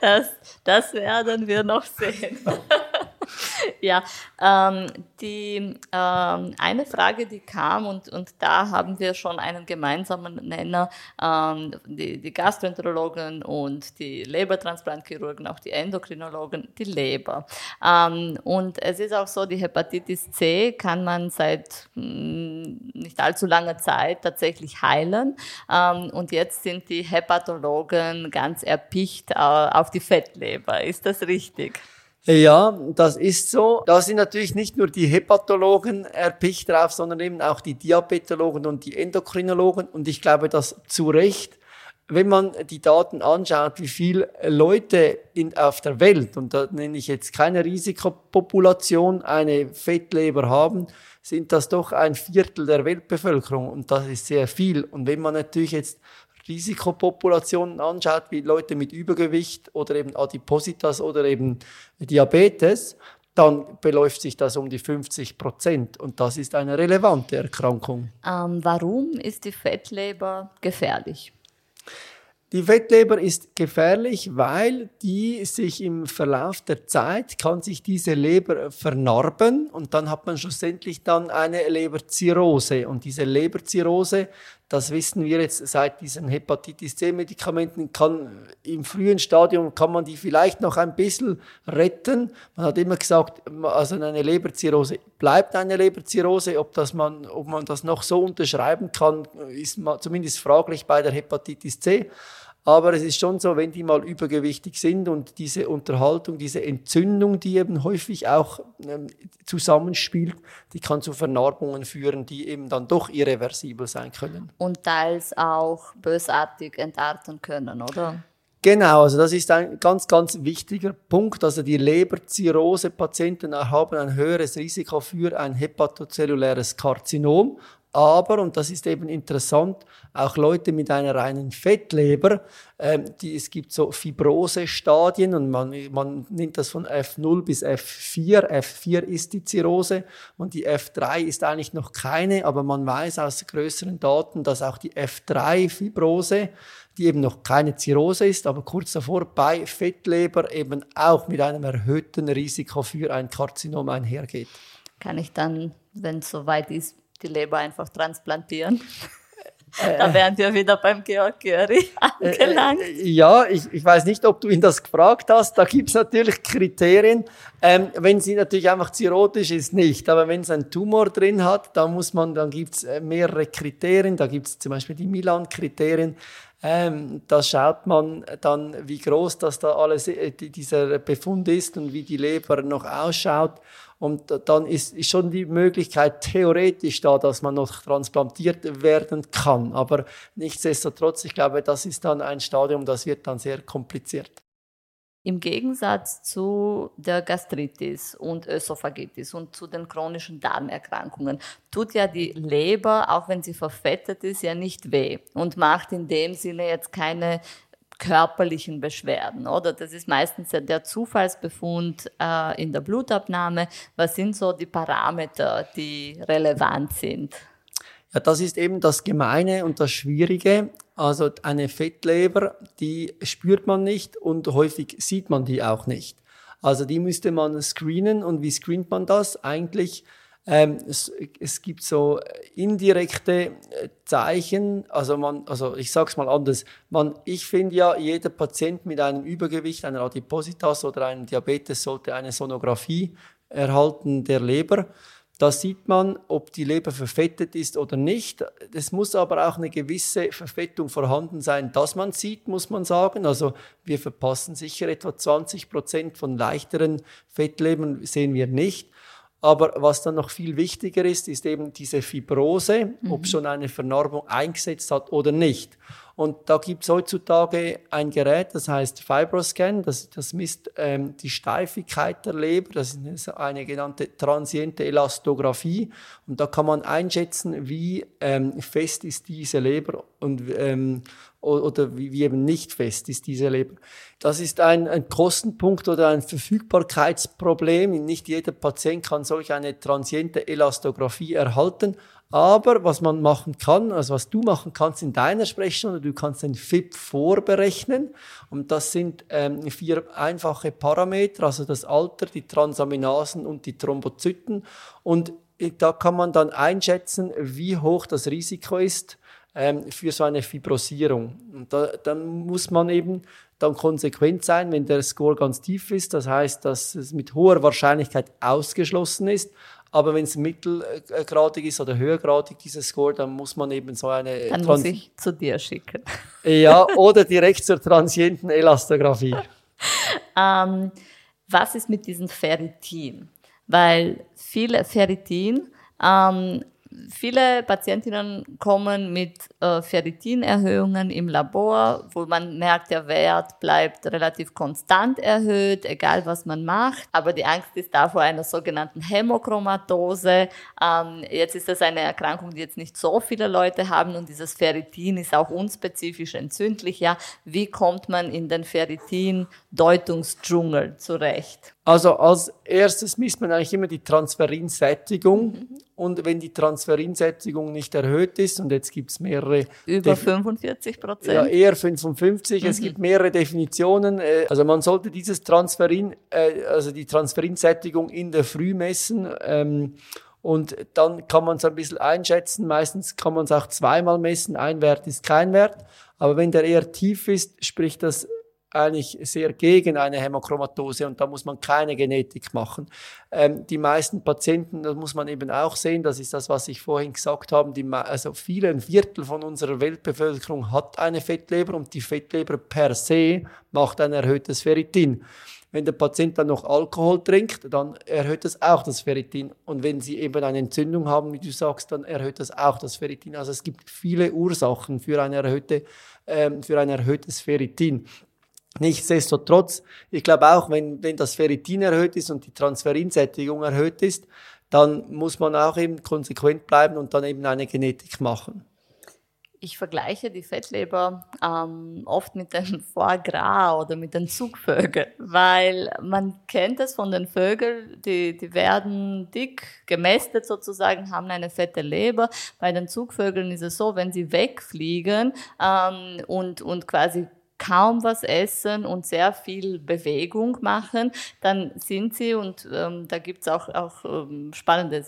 Das, das werden wir noch sehen. ja, ähm, die ähm, eine Frage, die kam und, und da haben wir schon einen gemeinsamen Nenner, ähm, die, die Gastroenterologen und die Lebertransplantchirurgen, auch die Endokrinologen, die Leber. Ähm, und es ist auch so, die Hepatitis C kann man seit mh, hm, nicht allzu langer Zeit tatsächlich heilen. Ähm, und jetzt sind die Hepatologen ganz erpicht äh, auf die Fettleber. Ist das richtig? Ja, das ist so. Da sind natürlich nicht nur die Hepatologen erpicht drauf, sondern eben auch die Diabetologen und die Endokrinologen. Und ich glaube, dass zu Recht wenn man die Daten anschaut, wie viele Leute in, auf der Welt, und da nenne ich jetzt keine Risikopopulation, eine Fettleber haben, sind das doch ein Viertel der Weltbevölkerung und das ist sehr viel. Und wenn man natürlich jetzt Risikopopulationen anschaut, wie Leute mit Übergewicht oder eben Adipositas oder eben Diabetes, dann beläuft sich das um die 50 Prozent und das ist eine relevante Erkrankung. Ähm, warum ist die Fettleber gefährlich? Die Fettleber ist gefährlich, weil die sich im Verlauf der Zeit kann sich diese Leber vernarben und dann hat man schlussendlich dann eine Leberzirrhose und diese Leberzirrhose das wissen wir jetzt seit diesen Hepatitis C Medikamenten, kann im frühen Stadium kann man die vielleicht noch ein bisschen retten. Man hat immer gesagt, also eine Leberzirrhose bleibt eine Leberzirrhose. Ob, das man, ob man das noch so unterschreiben kann, ist zumindest fraglich bei der Hepatitis C. Aber es ist schon so, wenn die mal übergewichtig sind und diese Unterhaltung, diese Entzündung, die eben häufig auch ähm, zusammenspielt, die kann zu Vernarbungen führen, die eben dann doch irreversibel sein können. Und teils auch bösartig entarten können, oder? Genau, also das ist ein ganz, ganz wichtiger Punkt. Also die Leberzirrhose-Patienten haben ein höheres Risiko für ein hepatozelluläres Karzinom aber, und das ist eben interessant, auch Leute mit einer reinen Fettleber, ähm, die, es gibt so Fibrose-Stadien und man, man nimmt das von F0 bis F4. F4 ist die Zirrhose und die F3 ist eigentlich noch keine, aber man weiß aus größeren Daten, dass auch die F3-Fibrose, die eben noch keine Zirrhose ist, aber kurz davor bei Fettleber eben auch mit einem erhöhten Risiko für ein Karzinom einhergeht. Kann ich dann, wenn es soweit ist, die Leber einfach transplantieren. da wären wir wieder beim Georg Göri angelangt. Ja, ich, ich weiß nicht, ob du ihn das gefragt hast. Da gibt es natürlich Kriterien. Ähm, wenn sie natürlich einfach zirrhotisch ist, nicht. Aber wenn es einen Tumor drin hat, dann muss man, dann gibt es äh, mehrere Kriterien. Da gibt es zum Beispiel die Milan-Kriterien. Ähm, da schaut man dann, wie groß das da alles, äh, dieser Befund ist und wie die Leber noch ausschaut. Und dann ist, ist schon die Möglichkeit theoretisch da, dass man noch transplantiert werden kann. Aber nichtsdestotrotz, ich glaube, das ist dann ein Stadium, das wird dann sehr kompliziert. Im Gegensatz zu der Gastritis und Ösophagitis und zu den chronischen Darmerkrankungen tut ja die Leber, auch wenn sie verfettet ist, ja nicht weh und macht in dem Sinne jetzt keine körperlichen Beschwerden, oder? Das ist meistens der Zufallsbefund äh, in der Blutabnahme. Was sind so die Parameter, die relevant sind? Ja, das ist eben das Gemeine und das Schwierige. Also eine Fettleber, die spürt man nicht und häufig sieht man die auch nicht. Also die müsste man screenen und wie screent man das? Eigentlich ähm, es, es, gibt so indirekte äh, Zeichen, also man, also ich sag's mal anders, man, ich finde ja, jeder Patient mit einem Übergewicht, einer Adipositas oder einem Diabetes sollte eine Sonographie erhalten der Leber. Da sieht man, ob die Leber verfettet ist oder nicht. Es muss aber auch eine gewisse Verfettung vorhanden sein, dass man sieht, muss man sagen. Also wir verpassen sicher etwa 20 Prozent von leichteren Fettlebern, sehen wir nicht. Aber was dann noch viel wichtiger ist, ist eben diese Fibrose, mhm. ob schon eine Vernarbung eingesetzt hat oder nicht. Und da gibt es heutzutage ein Gerät, das heißt Fibroscan, das, das misst ähm, die Steifigkeit der Leber, das ist eine genannte transiente Elastographie. Und da kann man einschätzen, wie ähm, fest ist diese Leber und ähm, oder wie, wie eben nicht fest ist diese Leber. Das ist ein, ein Kostenpunkt oder ein Verfügbarkeitsproblem. Nicht jeder Patient kann solch eine transiente Elastographie erhalten. Aber was man machen kann, also was du machen kannst in deiner Sprechstunde, du kannst den FIP vorberechnen. Und das sind ähm, vier einfache Parameter, also das Alter, die Transaminasen und die Thrombozyten. Und da kann man dann einschätzen, wie hoch das Risiko ist ähm, für so eine Fibrosierung. Und da, dann muss man eben dann konsequent sein, wenn der Score ganz tief ist. Das heißt, dass es mit hoher Wahrscheinlichkeit ausgeschlossen ist. Aber wenn es mittelgradig ist oder höhergradig, dieser Score, dann muss man eben so eine... Dann Trans muss ich zu dir schicken. Ja, oder direkt zur transienten Elastographie. ähm, was ist mit diesem Ferritin? Weil viele Ferritin ähm, viele Patientinnen kommen mit äh, Ferritinerhöhungen im Labor, wo man merkt, der Wert bleibt relativ konstant erhöht, egal was man macht. Aber die Angst ist da vor einer sogenannten Hämochromatose. Ähm, jetzt ist das eine Erkrankung, die jetzt nicht so viele Leute haben und dieses Ferritin ist auch unspezifisch entzündlich. Ja, wie kommt man in den Ferritin-Deutungsdschungel zurecht? Also als erstes misst man eigentlich immer die Transferinsättigung. Mhm. Und wenn die Transferinsättigung nicht erhöht ist, und jetzt gibt es mehrere. Über Def 45 Prozent? Ja, eher 55. Mhm. Es gibt mehrere Definitionen. Äh, also man sollte dieses Transferin, äh, also die Transferinsättigung in der Früh messen. Ähm, und dann kann man es ein bisschen einschätzen. Meistens kann man es auch zweimal messen. Ein Wert ist kein Wert. Aber wenn der eher tief ist, spricht das eigentlich sehr gegen eine Hämochromatose und da muss man keine Genetik machen. Ähm, die meisten Patienten, das muss man eben auch sehen, das ist das, was ich vorhin gesagt habe, die, also viele, ein Viertel von unserer Weltbevölkerung hat eine Fettleber und die Fettleber per se macht ein erhöhtes Ferritin. Wenn der Patient dann noch Alkohol trinkt, dann erhöht das auch das Ferritin. Und wenn Sie eben eine Entzündung haben, wie du sagst, dann erhöht das auch das Ferritin. Also es gibt viele Ursachen für, eine erhöhte, ähm, für ein erhöhtes Ferritin. Nichtsdestotrotz, ich glaube auch, wenn, wenn das Ferritin erhöht ist und die Transferinsättigung erhöht ist, dann muss man auch eben konsequent bleiben und dann eben eine Genetik machen. Ich vergleiche die Fettleber ähm, oft mit dem Foie Gras oder mit den Zugvögeln, weil man kennt es von den Vögeln, die, die werden dick, gemästet sozusagen, haben eine fette Leber. Bei den Zugvögeln ist es so, wenn sie wegfliegen ähm, und, und quasi kaum was essen und sehr viel Bewegung machen, dann sind sie, und ähm, da gibt's auch, auch ähm, spannende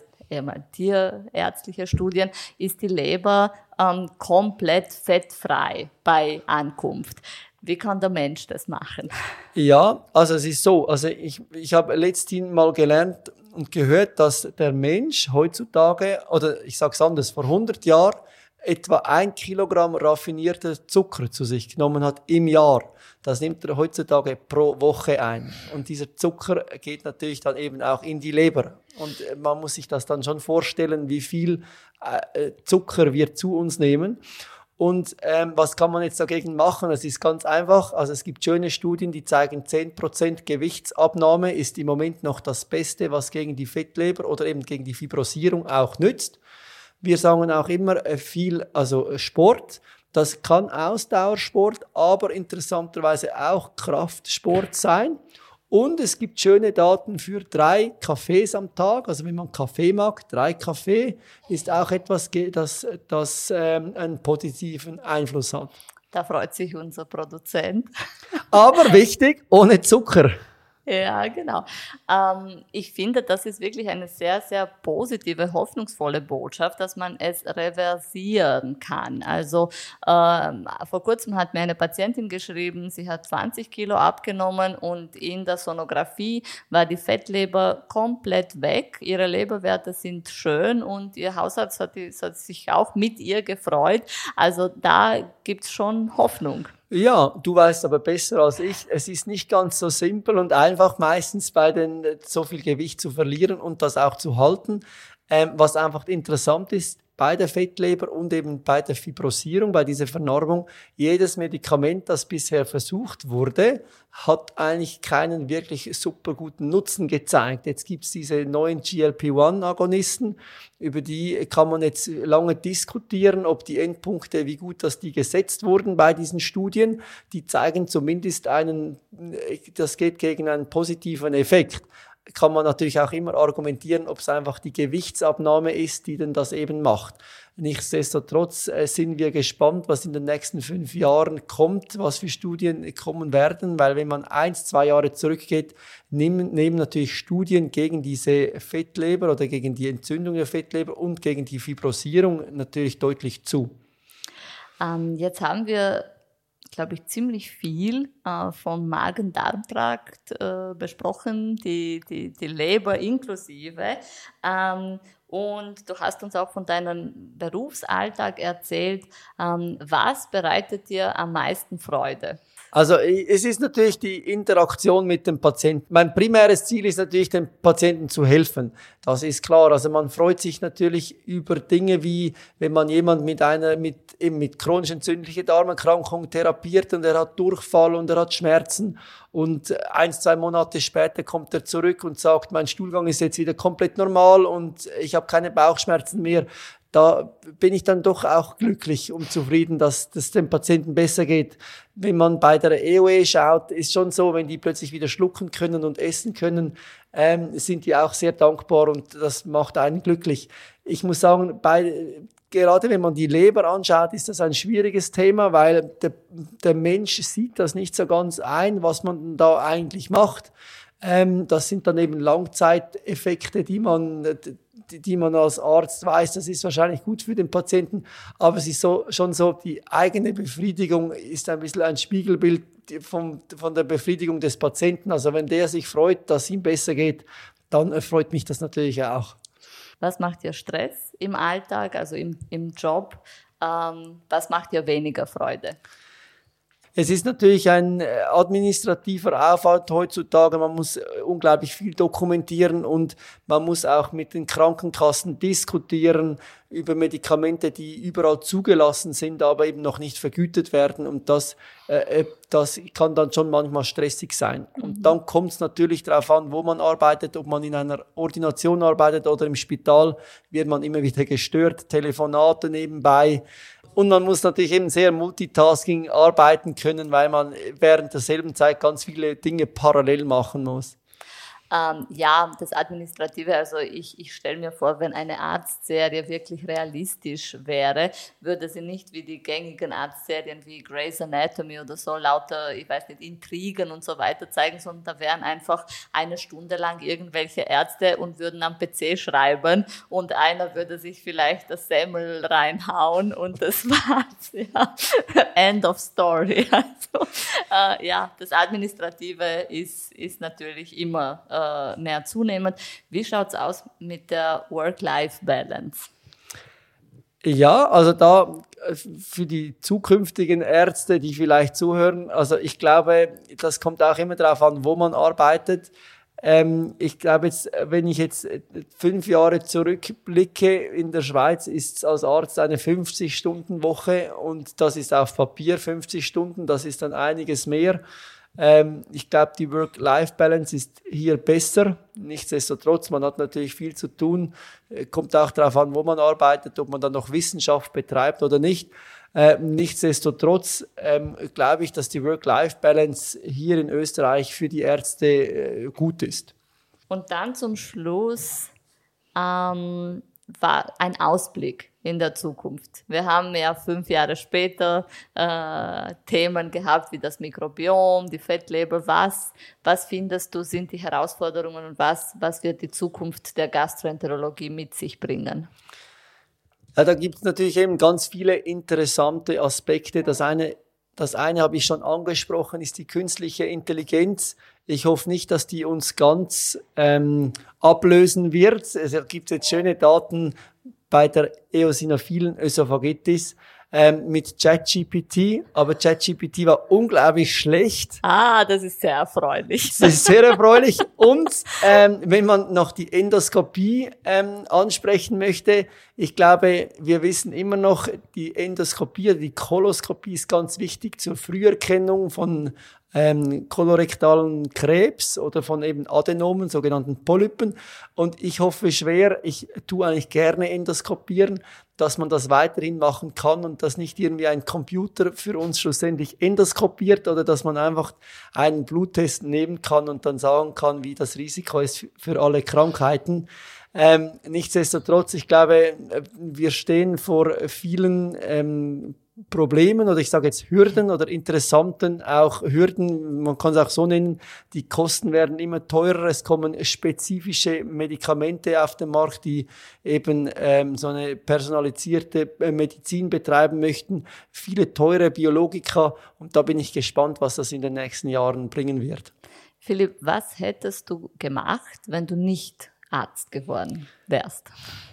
tierärztliche Studien, ist die Leber ähm, komplett fettfrei bei Ankunft. Wie kann der Mensch das machen? Ja, also es ist so, also ich, ich habe letztens mal gelernt und gehört, dass der Mensch heutzutage, oder ich sage es anders, vor 100 Jahren etwa ein Kilogramm raffinierter Zucker zu sich genommen hat im Jahr. Das nimmt er heutzutage pro Woche ein. Und dieser Zucker geht natürlich dann eben auch in die Leber. Und äh, man muss sich das dann schon vorstellen, wie viel äh, Zucker wir zu uns nehmen. Und ähm, was kann man jetzt dagegen machen? Es ist ganz einfach. Also es gibt schöne Studien, die zeigen, 10% Gewichtsabnahme ist im Moment noch das Beste, was gegen die Fettleber oder eben gegen die Fibrosierung auch nützt. Wir sagen auch immer äh, viel, also äh, Sport. Das kann Ausdauersport, aber interessanterweise auch Kraftsport sein. Und es gibt schöne Daten für drei Kaffees am Tag. Also wenn man Kaffee mag, drei Kaffee ist auch etwas, das, das ähm, einen positiven Einfluss hat. Da freut sich unser Produzent. Aber wichtig, ohne Zucker. Ja, genau. Ähm, ich finde, das ist wirklich eine sehr, sehr positive, hoffnungsvolle Botschaft, dass man es reversieren kann. Also ähm, vor kurzem hat mir eine Patientin geschrieben, sie hat 20 Kilo abgenommen und in der Sonographie war die Fettleber komplett weg. Ihre Leberwerte sind schön und ihr Hausarzt hat, hat sich auch mit ihr gefreut. Also da gibt's schon Hoffnung. Ja, du weißt aber besser als ich, es ist nicht ganz so simpel und einfach meistens bei den so viel Gewicht zu verlieren und das auch zu halten. Ähm, was einfach interessant ist, bei der Fettleber und eben bei der Fibrosierung, bei dieser Vernarbung, jedes Medikament, das bisher versucht wurde, hat eigentlich keinen wirklich super guten Nutzen gezeigt. Jetzt gibt's diese neuen GLP-1-Agonisten, über die kann man jetzt lange diskutieren, ob die Endpunkte, wie gut dass die gesetzt wurden bei diesen Studien. Die zeigen zumindest einen, das geht gegen einen positiven Effekt kann man natürlich auch immer argumentieren, ob es einfach die Gewichtsabnahme ist, die denn das eben macht. Nichtsdestotrotz äh, sind wir gespannt, was in den nächsten fünf Jahren kommt, was für Studien kommen werden, weil wenn man eins, zwei Jahre zurückgeht, nehmen, nehmen natürlich Studien gegen diese Fettleber oder gegen die Entzündung der Fettleber und gegen die Fibrosierung natürlich deutlich zu. Ähm, jetzt haben wir glaube ich, ziemlich viel äh, vom Magen-Darm-Trakt äh, besprochen, die, die, die Leber inklusive. Ähm, und du hast uns auch von deinem Berufsalltag erzählt. Ähm, was bereitet dir am meisten Freude? Also es ist natürlich die Interaktion mit dem Patienten. Mein primäres Ziel ist natürlich, dem Patienten zu helfen. Das ist klar. Also man freut sich natürlich über Dinge wie, wenn man jemand mit einer, mit, eben mit chronisch entzündlicher Darmerkrankung therapiert und er hat Durchfall und er hat Schmerzen und eins, zwei Monate später kommt er zurück und sagt, mein Stuhlgang ist jetzt wieder komplett normal und ich habe keine Bauchschmerzen mehr da bin ich dann doch auch glücklich und zufrieden, dass das dem Patienten besser geht. Wenn man bei der EOE schaut, ist schon so, wenn die plötzlich wieder schlucken können und essen können, ähm, sind die auch sehr dankbar und das macht einen glücklich. Ich muss sagen, bei, gerade wenn man die Leber anschaut, ist das ein schwieriges Thema, weil der, der Mensch sieht das nicht so ganz ein, was man da eigentlich macht. Ähm, das sind dann eben Langzeiteffekte, die man, die, man als Arzt weiß, das ist wahrscheinlich gut für den Patienten, aber es ist so, schon so, die eigene Befriedigung ist ein bisschen ein Spiegelbild vom, von der Befriedigung des Patienten. Also wenn der sich freut, dass ihm besser geht, dann freut mich das natürlich auch. Was macht dir Stress im Alltag, also im, im Job? Ähm, was macht dir weniger Freude? Es ist natürlich ein äh, administrativer Aufwand heutzutage. Man muss äh, unglaublich viel dokumentieren und man muss auch mit den Krankenkassen diskutieren über Medikamente, die überall zugelassen sind, aber eben noch nicht vergütet werden. Und das, äh, äh das kann dann schon manchmal stressig sein. Und dann kommt es natürlich darauf an, wo man arbeitet, ob man in einer Ordination arbeitet oder im Spital, wird man immer wieder gestört, Telefonate nebenbei. Und man muss natürlich eben sehr multitasking arbeiten können, weil man während derselben Zeit ganz viele Dinge parallel machen muss. Ähm, ja, das Administrative, also ich, ich stelle mir vor, wenn eine Arztserie wirklich realistisch wäre, würde sie nicht wie die gängigen Arztserien wie Grey's Anatomy oder so lauter, ich weiß nicht, Intrigen und so weiter zeigen, sondern da wären einfach eine Stunde lang irgendwelche Ärzte und würden am PC schreiben und einer würde sich vielleicht das Semmel reinhauen und das war's. Ja. End of story. Also, äh, ja, das Administrative ist, ist natürlich immer äh, äh, mehr zunehmend. Wie schaut es aus mit der Work-Life-Balance? Ja, also da äh, für die zukünftigen Ärzte, die vielleicht zuhören, also ich glaube, das kommt auch immer darauf an, wo man arbeitet. Ähm, ich glaube jetzt, wenn ich jetzt äh, fünf Jahre zurückblicke, in der Schweiz ist es als Arzt eine 50-Stunden-Woche und das ist auf Papier 50 Stunden, das ist dann einiges mehr. Ähm, ich glaube, die Work-Life-Balance ist hier besser. Nichtsdestotrotz, man hat natürlich viel zu tun. Äh, kommt auch darauf an, wo man arbeitet, ob man dann noch Wissenschaft betreibt oder nicht. Äh, nichtsdestotrotz ähm, glaube ich, dass die Work-Life-Balance hier in Österreich für die Ärzte äh, gut ist. Und dann zum Schluss ähm, war ein Ausblick in der Zukunft. Wir haben ja fünf Jahre später äh, Themen gehabt wie das Mikrobiom, die Fettleber. Was, was findest du sind die Herausforderungen und was, was wird die Zukunft der Gastroenterologie mit sich bringen? Ja, da gibt es natürlich eben ganz viele interessante Aspekte. Das eine, das eine habe ich schon angesprochen, ist die künstliche Intelligenz. Ich hoffe nicht, dass die uns ganz ähm, ablösen wird. Es gibt jetzt schöne Daten bei der eosinophilen Ösophagitis ähm, mit ChatGPT, aber ChatGPT war unglaublich schlecht. Ah, das ist sehr erfreulich. Das ist sehr erfreulich. Und ähm, wenn man noch die Endoskopie ähm, ansprechen möchte, ich glaube, wir wissen immer noch, die Endoskopie, die Koloskopie ist ganz wichtig zur Früherkennung von ähm, kolorektalen Krebs oder von eben Adenomen, sogenannten Polypen. Und ich hoffe schwer, ich tue eigentlich gerne endoskopieren, dass man das weiterhin machen kann und dass nicht irgendwie ein Computer für uns schlussendlich endoskopiert oder dass man einfach einen Bluttest nehmen kann und dann sagen kann, wie das Risiko ist für alle Krankheiten. Ähm, nichtsdestotrotz, ich glaube, wir stehen vor vielen ähm, Problemen oder ich sage jetzt Hürden oder interessanten auch Hürden, man kann es auch so nennen, die Kosten werden immer teurer, es kommen spezifische Medikamente auf den Markt, die eben ähm, so eine personalisierte äh, Medizin betreiben möchten, viele teure Biologika und da bin ich gespannt, was das in den nächsten Jahren bringen wird. Philipp, was hättest du gemacht, wenn du nicht Arzt geworden wärst?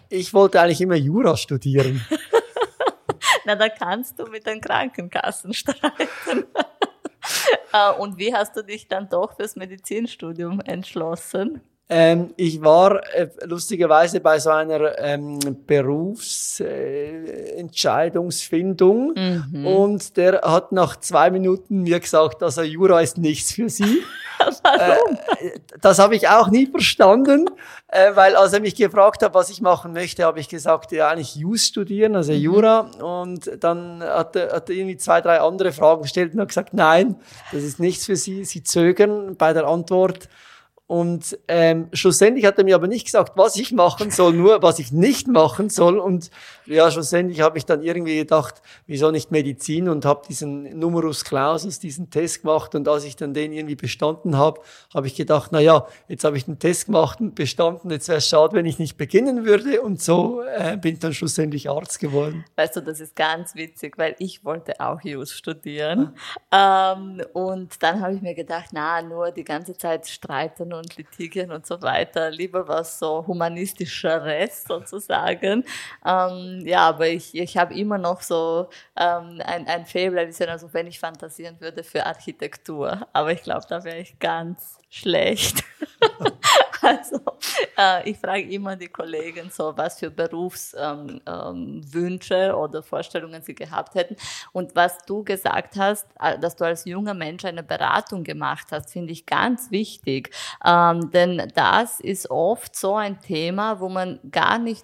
Ich wollte eigentlich immer Jura studieren. Na, da kannst du mit den Krankenkassen streiten. Äh, und wie hast du dich dann doch fürs Medizinstudium entschlossen? Ähm, ich war äh, lustigerweise bei so einer ähm, Berufsentscheidungsfindung äh, mhm. und der hat nach zwei Minuten mir gesagt, also Jura ist nichts für Sie. Warum? Äh, das habe ich auch nie verstanden, äh, weil als er mich gefragt hat, was ich machen möchte, habe ich gesagt, ja eigentlich Jus studieren, also mhm. Jura. Und dann hat er, hat er irgendwie zwei, drei andere Fragen gestellt und hat gesagt, nein, das ist nichts für Sie. Sie zögern bei der Antwort. Und ähm, schlussendlich hat er mir aber nicht gesagt, was ich machen soll, nur was ich nicht machen soll. Und ja, schlussendlich habe ich dann irgendwie gedacht, wieso nicht Medizin und habe diesen Numerus Clausus, diesen Test gemacht. Und als ich dann den irgendwie bestanden habe, habe ich gedacht, na ja, jetzt habe ich den Test gemacht und bestanden. Jetzt wäre es schade, wenn ich nicht beginnen würde. Und so äh, bin ich dann schlussendlich Arzt geworden. Weißt du, das ist ganz witzig, weil ich wollte auch Jus studieren. Ah. Ähm, und dann habe ich mir gedacht, na, nur die ganze Zeit streiten und Litigien und so weiter, lieber was so humanistischeres sozusagen. Ähm, ja, aber ich, ich habe immer noch so ähm, ein, ein Faible, also wenn ich fantasieren würde für Architektur. Aber ich glaube, da wäre ich ganz schlecht. also äh, ich frage immer die Kollegen so, was für Berufswünsche ähm, ähm, oder Vorstellungen sie gehabt hätten. Und was du gesagt hast, äh, dass du als junger Mensch eine Beratung gemacht hast, finde ich ganz wichtig. Ähm, denn das ist oft so ein Thema, wo man gar nicht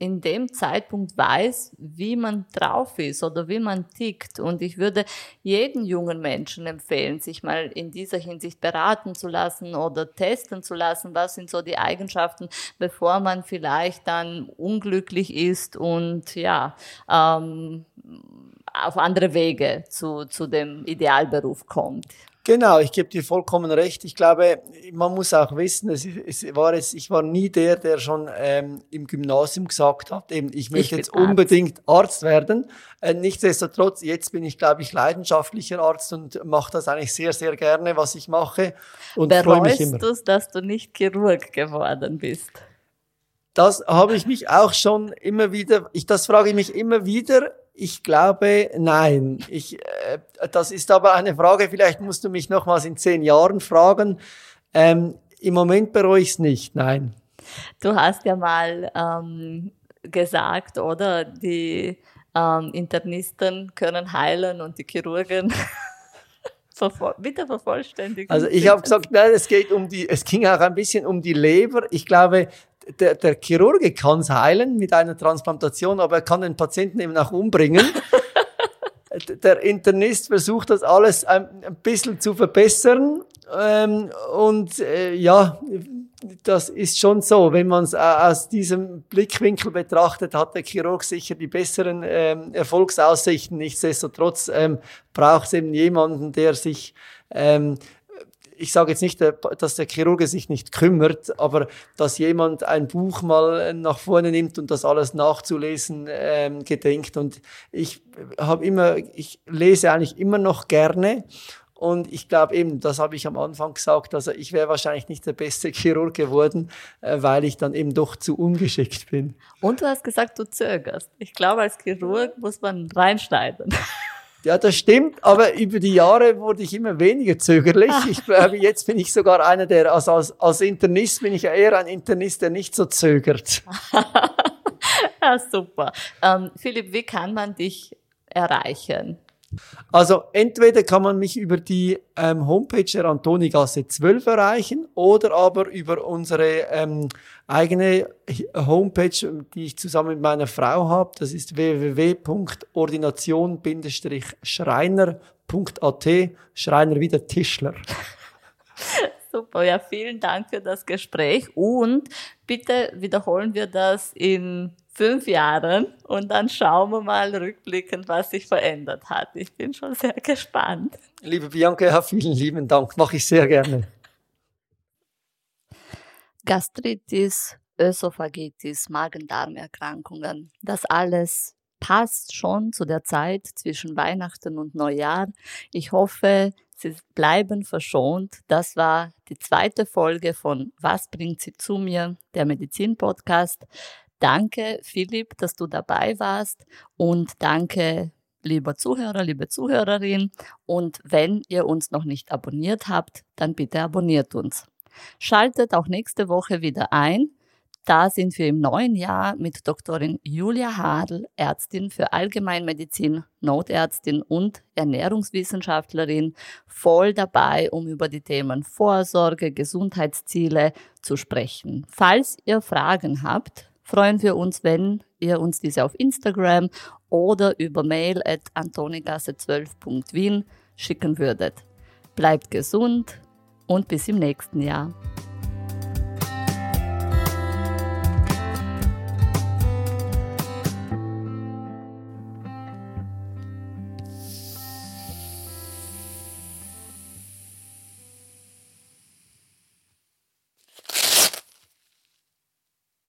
in dem Zeitpunkt weiß, wie man drauf ist oder wie man tickt. Und ich würde jeden jungen Menschen empfehlen, sich mal in dieser Hinsicht beraten zu lassen oder testen zu lassen, was sind so die Eigenschaften, bevor man vielleicht dann unglücklich ist und ja, ähm, auf andere Wege zu, zu dem Idealberuf kommt. Genau, ich gebe dir vollkommen recht. Ich glaube, man muss auch wissen, es, es war es, ich war nie der, der schon ähm, im Gymnasium gesagt hat, eben, ich möchte ich jetzt Arzt. unbedingt Arzt werden. Äh, nichtsdestotrotz, jetzt bin ich, glaube ich, leidenschaftlicher Arzt und mache das eigentlich sehr, sehr gerne, was ich mache. Und freue mich immer. du dass du nicht Chirurg geworden bist? Das habe ich mich auch schon immer wieder, ich, das frage ich mich immer wieder, ich glaube, nein. Ich, äh, das ist aber eine Frage, vielleicht musst du mich nochmals in zehn Jahren fragen. Ähm, Im Moment bereue ich es nicht, nein. Du hast ja mal ähm, gesagt, oder? Die ähm, Internisten können heilen und die Chirurgen wieder vervollständigen. Also ich habe gesagt, nein, es geht um die, es ging auch ein bisschen um die Leber. Ich glaube, der, der Chirurge kann es heilen mit einer Transplantation, aber er kann den Patienten eben auch umbringen. der Internist versucht das alles ein, ein bisschen zu verbessern. Ähm, und äh, ja, das ist schon so. Wenn man es aus diesem Blickwinkel betrachtet, hat der Chirurg sicher die besseren ähm, Erfolgsaussichten. Nichtsdestotrotz ähm, braucht es eben jemanden, der sich ähm, ich sage jetzt nicht, dass der Chirurge sich nicht kümmert, aber dass jemand ein Buch mal nach vorne nimmt und das alles nachzulesen ähm, gedenkt. Und ich habe immer, ich lese eigentlich immer noch gerne. Und ich glaube eben, das habe ich am Anfang gesagt, also ich wäre wahrscheinlich nicht der beste Chirurg geworden, äh, weil ich dann eben doch zu ungeschickt bin. Und du hast gesagt, du zögerst. Ich glaube, als Chirurg muss man reinschneiden. Ja, das stimmt, aber über die Jahre wurde ich immer weniger zögerlich. Ich glaube, jetzt bin ich sogar einer, der, also als, als Internist bin ich ja eher ein Internist, der nicht so zögert. ja, super. Ähm, Philipp, wie kann man dich erreichen? Also entweder kann man mich über die ähm, Homepage der Antonigasse 12 erreichen oder aber über unsere ähm, eigene Homepage, die ich zusammen mit meiner Frau habe. Das ist www.ordination-schreiner.at. Schreiner wieder Tischler. Super, ja, vielen Dank für das Gespräch und bitte wiederholen wir das in fünf Jahren und dann schauen wir mal rückblickend, was sich verändert hat. Ich bin schon sehr gespannt. Liebe Bianca, vielen lieben Dank, mache ich sehr gerne. Gastritis, Ösophagitis, Magen-Darm-Erkrankungen, das alles passt schon zu der Zeit zwischen Weihnachten und Neujahr. Ich hoffe, Sie bleiben verschont. Das war die zweite Folge von Was bringt sie zu mir, der Medizin-Podcast. Danke, Philipp, dass du dabei warst und danke lieber Zuhörer, liebe Zuhörerin. Und wenn ihr uns noch nicht abonniert habt, dann bitte abonniert uns. Schaltet auch nächste Woche wieder ein. Da sind wir im neuen Jahr mit Doktorin Julia Hadl, Ärztin für Allgemeinmedizin, Notärztin und Ernährungswissenschaftlerin, voll dabei, um über die Themen Vorsorge, Gesundheitsziele zu sprechen. Falls ihr Fragen habt, freuen wir uns, wenn ihr uns diese auf Instagram oder über mail at antonigasse12.wien schicken würdet. Bleibt gesund und bis im nächsten Jahr.